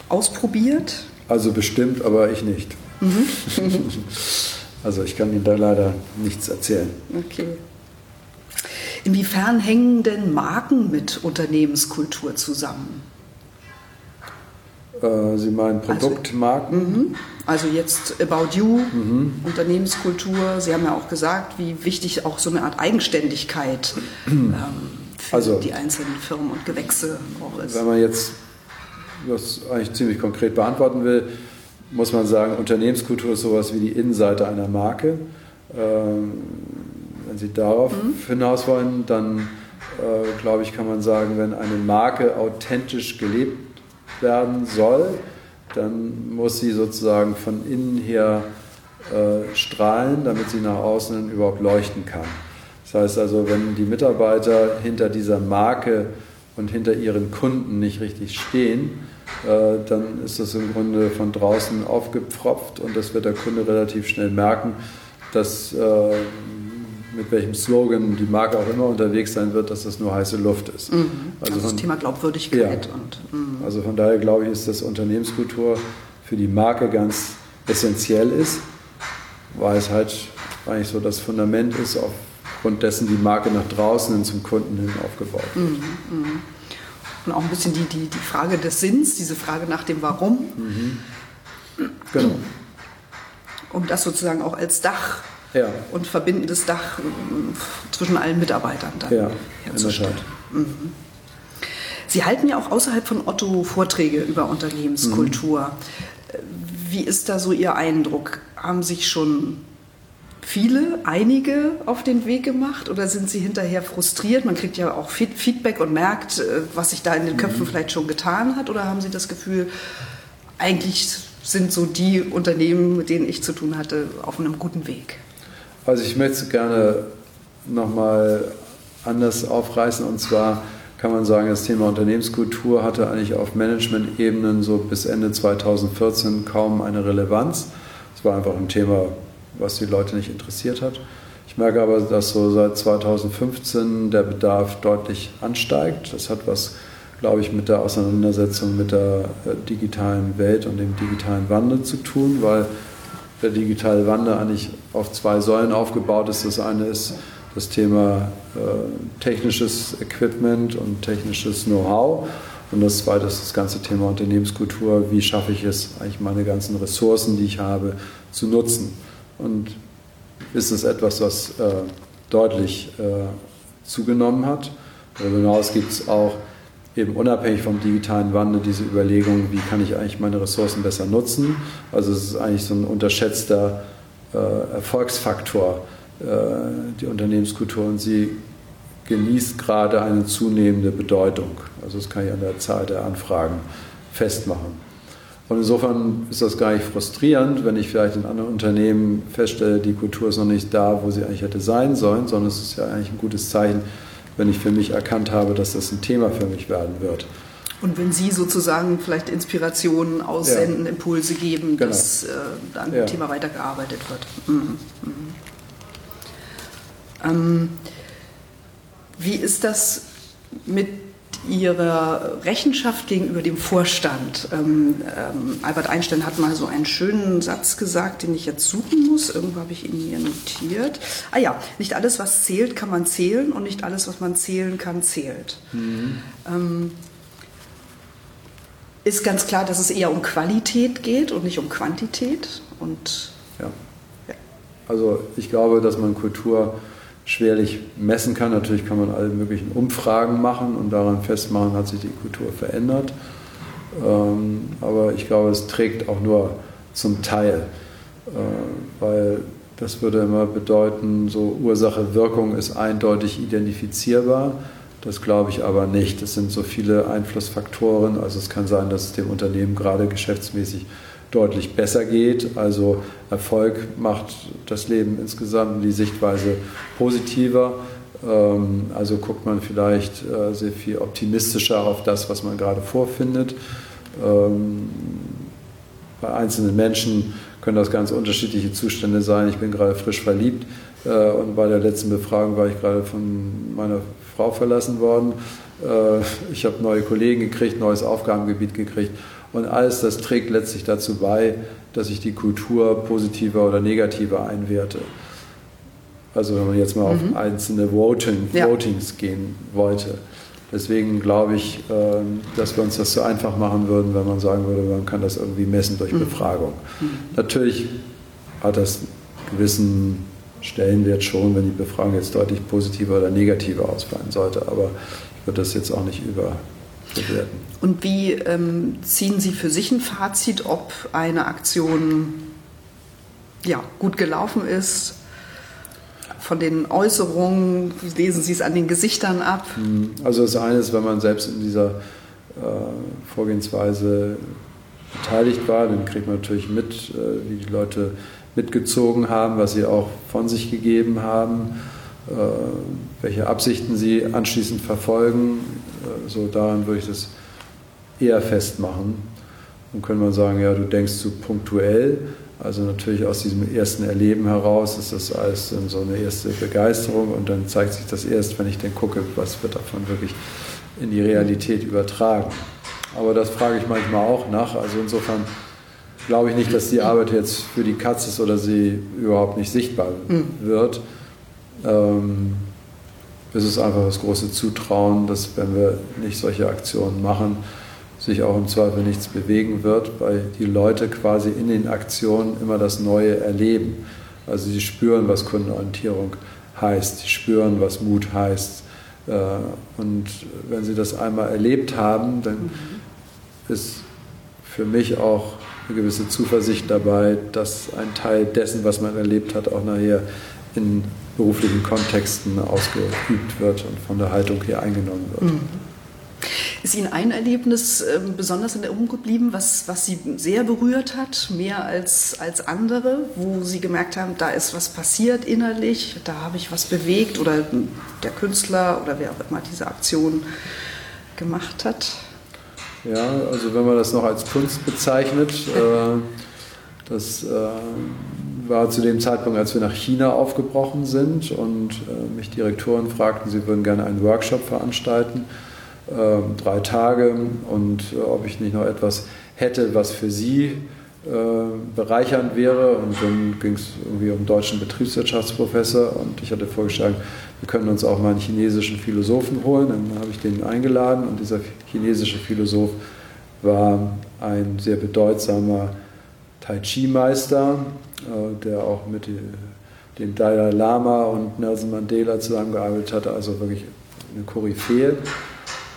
ausprobiert? Also bestimmt, aber ich nicht. Mhm. [laughs] also ich kann Ihnen da leider nichts erzählen. Okay. Inwiefern hängen denn Marken mit Unternehmenskultur zusammen? Äh, Sie meinen also, Produktmarken? Also, also jetzt About You, mhm. Unternehmenskultur. Sie haben ja auch gesagt, wie wichtig auch so eine Art Eigenständigkeit ähm, für also, die einzelnen Firmen und Gewächse auch ist. Wenn man jetzt das eigentlich ziemlich konkret beantworten will, muss man sagen, Unternehmenskultur ist sowas wie die Innenseite einer Marke. Ähm, wenn Sie darauf mhm. hinaus wollen, dann äh, glaube ich, kann man sagen, wenn eine Marke authentisch gelebt werden soll, dann muss sie sozusagen von innen her äh, strahlen, damit sie nach außen überhaupt leuchten kann. Das heißt also, wenn die Mitarbeiter hinter dieser Marke und hinter ihren Kunden nicht richtig stehen, dann ist das im Grunde von draußen aufgepfropft und das wird der Kunde relativ schnell merken, dass äh, mit welchem Slogan die Marke auch immer unterwegs sein wird, dass das nur heiße Luft ist. Mhm. Also, also, das Thema Glaubwürdigkeit. Ja. Und, mhm. Also von daher glaube ich, ist das Unternehmenskultur für die Marke ganz essentiell ist, weil es halt eigentlich so das Fundament ist, aufgrund dessen die Marke nach draußen hin zum Kunden hin aufgebaut wird. Mhm. mhm. Und auch ein bisschen die, die, die Frage des Sinns, diese Frage nach dem Warum. Mhm. Genau. Um das sozusagen auch als Dach ja. und verbindendes Dach zwischen allen Mitarbeitern dann ja, herzustellen. Mhm. Sie halten ja auch außerhalb von Otto Vorträge über Unternehmenskultur. Mhm. Wie ist da so Ihr Eindruck? Haben sich schon viele, einige auf den Weg gemacht oder sind Sie hinterher frustriert? Man kriegt ja auch Feedback und merkt, äh, was sich da in den Köpfen mhm. vielleicht schon getan hat. Oder haben Sie das Gefühl, eigentlich sind so die Unternehmen, mit denen ich zu tun hatte, auf einem guten Weg? Also ich möchte gerne nochmal anders aufreißen und zwar kann man sagen, das Thema Unternehmenskultur hatte eigentlich auf Management-Ebenen so bis Ende 2014 kaum eine Relevanz. Es war einfach ein Thema, was die Leute nicht interessiert hat. Ich merke aber, dass so seit 2015 der Bedarf deutlich ansteigt. Das hat was, glaube ich, mit der Auseinandersetzung mit der äh, digitalen Welt und dem digitalen Wandel zu tun, weil der digitale Wandel eigentlich auf zwei Säulen aufgebaut ist. Das eine ist das Thema äh, technisches Equipment und technisches Know-how. Und das zweite ist das ganze Thema Unternehmenskultur. Wie schaffe ich es, eigentlich meine ganzen Ressourcen, die ich habe, zu nutzen? Und ist es etwas, was äh, deutlich äh, zugenommen hat. Darüber hinaus gibt es auch eben unabhängig vom digitalen Wandel diese Überlegung, wie kann ich eigentlich meine Ressourcen besser nutzen. Also es ist eigentlich so ein unterschätzter äh, Erfolgsfaktor, äh, die Unternehmenskultur, und sie genießt gerade eine zunehmende Bedeutung. Also das kann ich an der Zahl der Anfragen festmachen. Und insofern ist das gar nicht frustrierend, wenn ich vielleicht in anderen Unternehmen feststelle, die Kultur ist noch nicht da, wo sie eigentlich hätte sein sollen, sondern es ist ja eigentlich ein gutes Zeichen, wenn ich für mich erkannt habe, dass das ein Thema für mich werden wird. Und wenn Sie sozusagen vielleicht Inspirationen aussenden, ja. Impulse geben, genau. dass äh, an dem Thema weitergearbeitet wird. Mhm. Mhm. Ähm, wie ist das mit ihrer Rechenschaft gegenüber dem Vorstand. Ähm, ähm, Albert Einstein hat mal so einen schönen Satz gesagt, den ich jetzt suchen muss. Irgendwo habe ich ihn hier notiert. Ah ja, nicht alles, was zählt, kann man zählen und nicht alles, was man zählen kann, zählt. Mhm. Ähm, ist ganz klar, dass es eher um Qualität geht und nicht um Quantität. Und, ja. ja. Also ich glaube, dass man Kultur schwerlich messen kann. Natürlich kann man alle möglichen Umfragen machen und daran festmachen, hat sich die Kultur verändert. Ähm, aber ich glaube, es trägt auch nur zum Teil, äh, weil das würde immer bedeuten, so Ursache-Wirkung ist eindeutig identifizierbar. Das glaube ich aber nicht. Es sind so viele Einflussfaktoren. Also es kann sein, dass es dem Unternehmen gerade geschäftsmäßig deutlich besser geht. Also Erfolg macht das Leben insgesamt, die Sichtweise positiver. Ähm, also guckt man vielleicht äh, sehr viel optimistischer auf das, was man gerade vorfindet. Ähm, bei einzelnen Menschen können das ganz unterschiedliche Zustände sein. Ich bin gerade frisch verliebt äh, und bei der letzten Befragung war ich gerade von meiner Frau verlassen worden. Äh, ich habe neue Kollegen gekriegt, neues Aufgabengebiet gekriegt und alles das trägt letztlich dazu bei, dass ich die Kultur positiver oder negativer einwerte. Also wenn man jetzt mal mhm. auf einzelne Voting, ja. Votings gehen wollte. Deswegen glaube ich, ähm, dass wir uns das so einfach machen würden, wenn man sagen würde, man kann das irgendwie messen durch mhm. Befragung. Mhm. Natürlich hat das einen gewissen Stellenwert schon, wenn die Befragung jetzt deutlich positiver oder negativer ausfallen sollte. Aber ich würde das jetzt auch nicht über bewerten. Und wie ähm, ziehen Sie für sich ein Fazit, ob eine Aktion ja, gut gelaufen ist? Von den Äußerungen, lesen Sie es an den Gesichtern ab? Hm, also das eine ist, wenn man selbst in dieser äh, Vorgehensweise beteiligt war, dann kriegt man natürlich mit, äh, wie die Leute mitgezogen haben, was sie auch von sich gegeben haben, äh, welche Absichten sie anschließend verfolgen so daran würde ich das eher festmachen. Dann könnte man sagen, ja, du denkst zu punktuell. Also natürlich aus diesem ersten Erleben heraus ist das alles so eine erste Begeisterung und dann zeigt sich das erst, wenn ich dann gucke, was wird davon wirklich in die Realität übertragen. Aber das frage ich manchmal auch nach. Also insofern glaube ich nicht, dass die Arbeit jetzt für die Katze ist oder sie überhaupt nicht sichtbar hm. wird. Ähm, es ist einfach das große Zutrauen, dass wenn wir nicht solche Aktionen machen, sich auch im Zweifel nichts bewegen wird, weil die Leute quasi in den Aktionen immer das Neue erleben. Also sie spüren, was Kundenorientierung heißt, sie spüren, was Mut heißt. Äh, und wenn sie das einmal erlebt haben, dann mhm. ist für mich auch eine gewisse Zuversicht dabei, dass ein Teil dessen, was man erlebt hat, auch nachher in beruflichen Kontexten ausgeübt wird und von der Haltung hier eingenommen wird. Mhm. Ist Ihnen ein Erlebnis äh, besonders in Erinnerung geblieben, was, was Sie sehr berührt hat, mehr als, als andere, wo Sie gemerkt haben, da ist was passiert innerlich, da habe ich was bewegt oder der Künstler oder wer auch immer diese Aktion gemacht hat? Ja, also wenn man das noch als Kunst bezeichnet, äh, das äh, war zu dem Zeitpunkt, als wir nach China aufgebrochen sind und äh, mich Direktoren fragten, sie würden gerne einen Workshop veranstalten, äh, drei Tage, und äh, ob ich nicht noch etwas hätte, was für sie äh, bereichernd wäre. Und dann ging es irgendwie um deutschen Betriebswirtschaftsprofessor und ich hatte vorgeschlagen, wir können uns auch mal einen chinesischen Philosophen holen. Dann habe ich den eingeladen und dieser chinesische Philosoph war ein sehr bedeutsamer Tai Chi-Meister, äh, der auch mit dem Dalai Lama und Nelson Mandela zusammengearbeitet hat, also wirklich eine Koryphäe.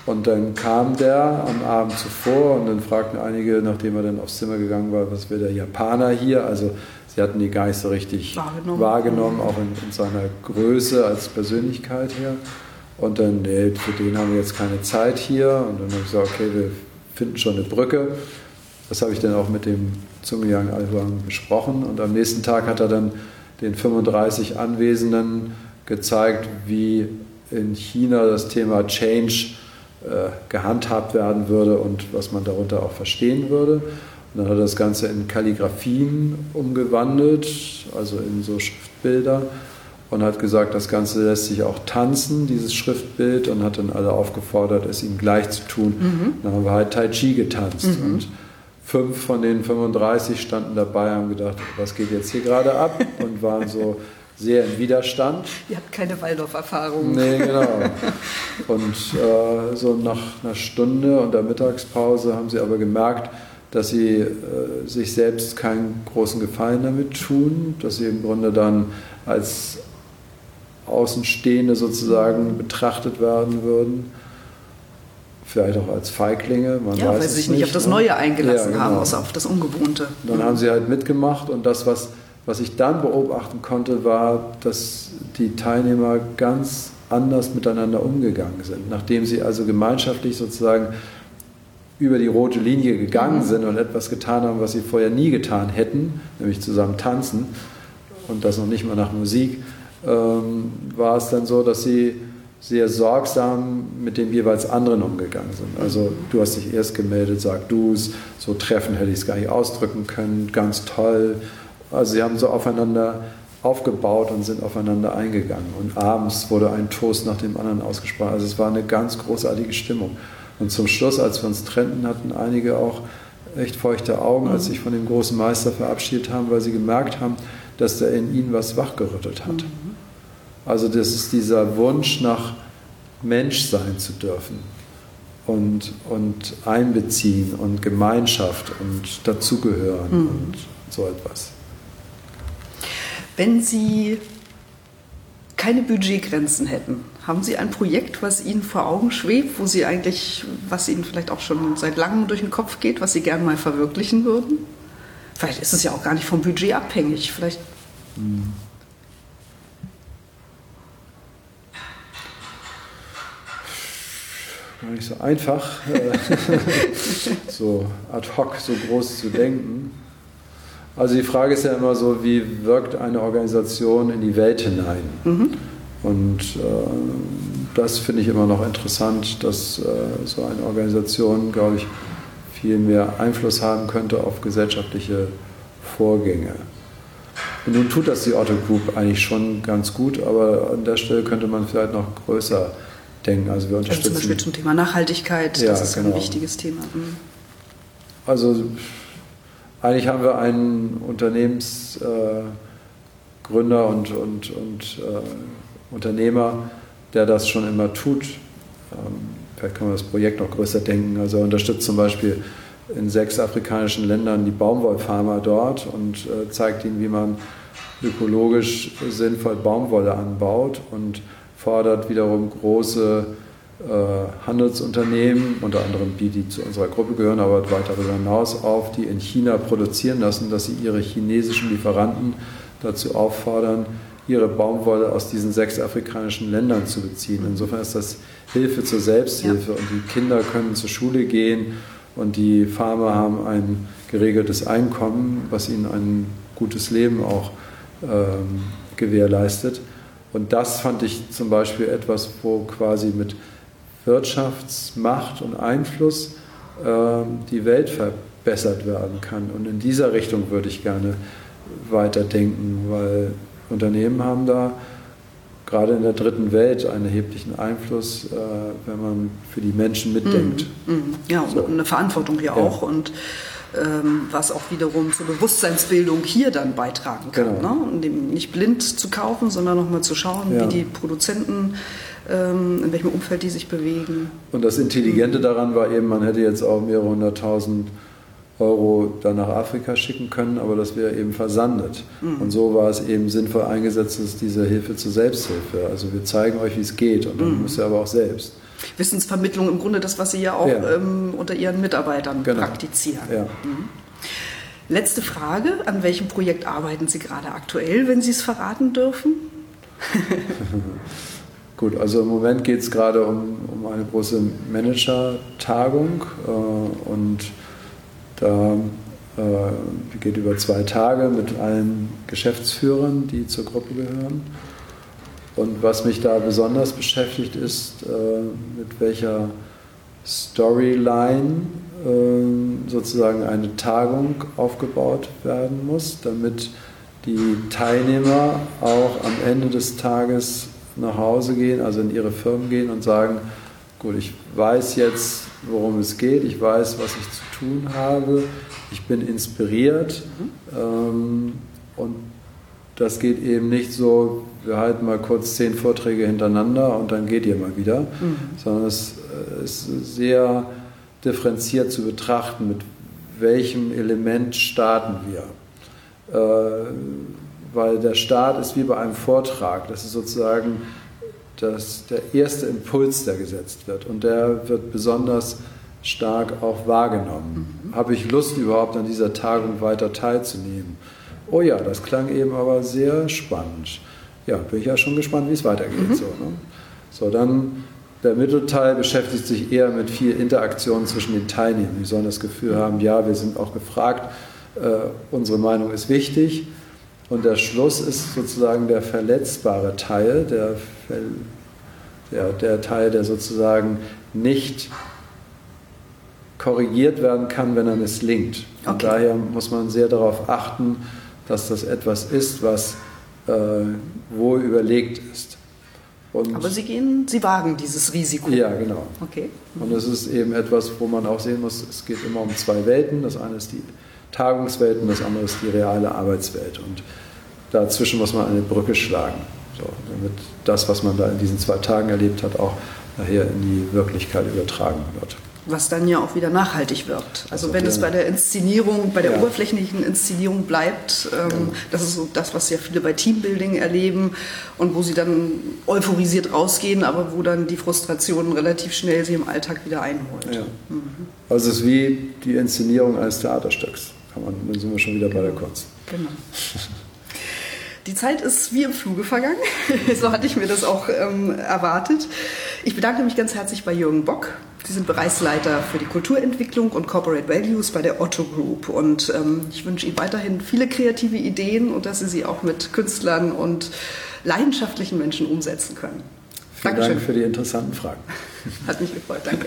Und dann kam der am Abend zuvor und dann fragten einige, nachdem er dann aufs Zimmer gegangen war, was wäre der Japaner hier? Also sie hatten die gar nicht so richtig wahrgenommen, wahrgenommen auch in, in, seiner Größe als Persönlichkeit her. Und dann, nee, für den haben wir jetzt keine Zeit hier. Und dann habe ich gesagt, okay, wir finden schon eine Brücke. Das habe ich dann auch mit dem Zungyang Alhuang besprochen. Und am nächsten Tag hat er dann den 35 Anwesenden gezeigt, wie in China das Thema Change äh, gehandhabt werden würde und was man darunter auch verstehen würde. Und dann hat er das Ganze in Kalligraphien umgewandelt, also in so Schriftbilder und hat gesagt, das Ganze lässt sich auch tanzen, dieses Schriftbild, und hat dann alle aufgefordert, es ihm gleich zu tun. Mhm. Dann haben wir halt Tai Chi getanzt. Mhm. Und fünf von den 35 standen dabei, haben gedacht, was geht jetzt hier gerade ab? Und waren so sehr im Widerstand. Ihr habt keine Waldorf-Erfahrung. Nee, genau. Und äh, so nach einer Stunde und der Mittagspause haben sie aber gemerkt, dass sie äh, sich selbst keinen großen Gefallen damit tun, dass sie im Grunde dann als Außenstehende sozusagen betrachtet werden würden. Vielleicht auch als Feiglinge. Man ja, weil sie sich nicht auf das ne? Neue eingelassen ja, genau. haben, außer auf das Ungewohnte. Dann haben sie halt mitgemacht und das, was, was ich dann beobachten konnte, war, dass die Teilnehmer ganz anders miteinander umgegangen sind. Nachdem sie also gemeinschaftlich sozusagen über die rote Linie gegangen mhm. sind und etwas getan haben, was sie vorher nie getan hätten, nämlich zusammen tanzen und das noch nicht mal nach Musik, ähm, war es dann so, dass sie sehr sorgsam mit dem jeweils anderen umgegangen sind. Also du hast dich erst gemeldet, sag du es, so treffen hätte ich es gar nicht ausdrücken können, ganz toll. Also sie haben so aufeinander aufgebaut und sind aufeinander eingegangen. Und abends wurde ein Toast nach dem anderen ausgesprochen. Also es war eine ganz großartige Stimmung. Und zum Schluss, als wir uns trennten, hatten einige auch echt feuchte Augen, als sich von dem großen Meister verabschiedet haben, weil sie gemerkt haben, dass er in ihnen was wachgerüttelt hat. Mhm. Also das ist dieser Wunsch nach Mensch sein zu dürfen und, und einbeziehen und Gemeinschaft und dazugehören mhm. und so etwas. Wenn Sie keine Budgetgrenzen hätten, haben Sie ein Projekt, was Ihnen vor Augen schwebt, wo Sie eigentlich, was Ihnen vielleicht auch schon seit langem durch den Kopf geht, was Sie gerne mal verwirklichen würden? Vielleicht ist es ja auch gar nicht vom Budget abhängig. Vielleicht. Hm. Gar nicht so einfach, äh, [laughs] so ad hoc, so groß zu denken. Also die Frage ist ja immer so, wie wirkt eine Organisation in die Welt hinein? Mhm. Und äh, das finde ich immer noch interessant, dass äh, so eine Organisation, glaube ich, viel mehr Einfluss haben könnte auf gesellschaftliche Vorgänge. Und nun tut das die Otto Group eigentlich schon ganz gut, aber an der Stelle könnte man vielleicht noch größer denken. Also wir unterstützen. Also zum Beispiel zum Thema Nachhaltigkeit, ja, das ist genau. ein wichtiges Thema. Mhm. Also eigentlich haben wir einen Unternehmensgründer äh, und, und, und äh, Unternehmer, der das schon immer tut. Ähm, vielleicht kann man das Projekt noch größer denken. Also er unterstützt zum Beispiel in sechs afrikanischen Ländern die Baumwollfarmer dort und äh, zeigt ihnen, wie man ökologisch sinnvoll Baumwolle anbaut und fordert wiederum große äh, Handelsunternehmen, unter anderem die, die zu unserer Gruppe gehören, aber weit darüber hinaus auf, die in China produzieren lassen, dass sie ihre chinesischen Lieferanten dazu auffordern, ihre Baumwolle aus diesen sechs afrikanischen Ländern zu beziehen. Insofern ist das Hilfe zur Selbsthilfe ja. und die Kinder können zur Schule gehen und die Farmer haben ein geregeltes Einkommen, was ihnen ein gutes Leben auch ähm, gewährleistet. Und das fand ich zum Beispiel etwas, wo quasi mit Wirtschaftsmacht und Einfluss äh, die Welt verbessert werden kann. Und in dieser Richtung würde ich gerne weiterdenken, weil Unternehmen haben da gerade in der dritten Welt einen erheblichen Einfluss, äh, wenn man für die Menschen mitdenkt. Mm, mm, ja, so. und eine Verantwortung hier ja. auch und was auch wiederum zur Bewusstseinsbildung hier dann beitragen kann. Genau. Ne? Und dem nicht blind zu kaufen, sondern nochmal zu schauen, ja. wie die Produzenten ähm, in welchem Umfeld die sich bewegen. Und das Intelligente daran war eben, man hätte jetzt auch mehrere hunderttausend Euro dann nach Afrika schicken können, aber das wäre eben versandet. Mhm. Und so war es eben sinnvoll eingesetzt, ist diese Hilfe zur Selbsthilfe. Also wir zeigen euch, wie es geht und dann mhm. müsst ihr aber auch selbst. Wissensvermittlung im Grunde das, was Sie ja auch ja. Ähm, unter Ihren Mitarbeitern genau. praktizieren. Ja. Mhm. Letzte Frage, an welchem Projekt arbeiten Sie gerade aktuell, wenn Sie es verraten dürfen? [laughs] Gut, also im Moment geht es gerade um, um eine große Manager-Tagung äh, und da äh, geht über zwei Tage mit allen Geschäftsführern, die zur Gruppe gehören. Und was mich da besonders beschäftigt, ist, äh, mit welcher Storyline äh, sozusagen eine Tagung aufgebaut werden muss, damit die Teilnehmer auch am Ende des Tages nach Hause gehen, also in ihre Firmen gehen und sagen, gut, ich weiß jetzt, worum es geht, ich weiß, was ich zu tun habe, ich bin inspiriert mhm. ähm, und das geht eben nicht so, wir halten mal kurz zehn Vorträge hintereinander und dann geht ihr mal wieder, mhm. sondern es äh, ist sehr differenziert zu betrachten, mit welchem Element starten wir. Äh, weil der Start ist wie bei einem Vortrag, das ist sozusagen das, der erste Impuls, der gesetzt wird und der wird besonders stark auch wahrgenommen. Mhm. Habe ich Lust überhaupt an dieser Tagung weiter teilzunehmen? Oh ja, das klang eben aber sehr spannend. Ja, bin ich ja schon gespannt, wie es weitergeht. Mhm. So, ne? so, dann der Mittelteil beschäftigt sich eher mit viel Interaktion zwischen den Teilnehmern. Die sollen das Gefühl mhm. haben, ja, wir sind auch gefragt, äh, unsere Meinung ist wichtig. Und der Schluss ist sozusagen der verletzbare Teil, der, der, der Teil, der sozusagen nicht korrigiert werden kann, wenn er misslingt. Und okay. daher muss man sehr darauf achten, dass das etwas ist, was wohl überlegt ist. Und Aber Sie gehen, Sie wagen dieses Risiko. Ja, genau. Okay. Und es ist eben etwas, wo man auch sehen muss, es geht immer um zwei Welten. Das eine ist die Tagungswelt und das andere ist die reale Arbeitswelt. Und dazwischen muss man eine Brücke schlagen, so, damit das, was man da in diesen zwei Tagen erlebt hat, auch nachher in die Wirklichkeit übertragen wird was dann ja auch wieder nachhaltig wird. Also, also wenn es bei der Inszenierung, bei der ja. oberflächlichen Inszenierung bleibt, ähm, ja. das ist so das, was ja viele bei Teambuilding erleben und wo sie dann euphorisiert rausgehen, aber wo dann die Frustration relativ schnell sie im Alltag wieder einholt. Ja. Mhm. Also es ist wie die Inszenierung eines Theaterstücks. Kann man, dann sind wir schon wieder bei der Kunst. Genau. Die Zeit ist wie im Fluge vergangen. [laughs] so hatte ich mir das auch ähm, erwartet. Ich bedanke mich ganz herzlich bei Jürgen Bock. Sie sind Bereichsleiter für die Kulturentwicklung und Corporate Values bei der Otto Group. Und ähm, ich wünsche Ihnen weiterhin viele kreative Ideen und dass Sie sie auch mit Künstlern und leidenschaftlichen Menschen umsetzen können. Vielen Dankeschön. Dank für die interessanten Fragen. Hat mich gefreut. Danke.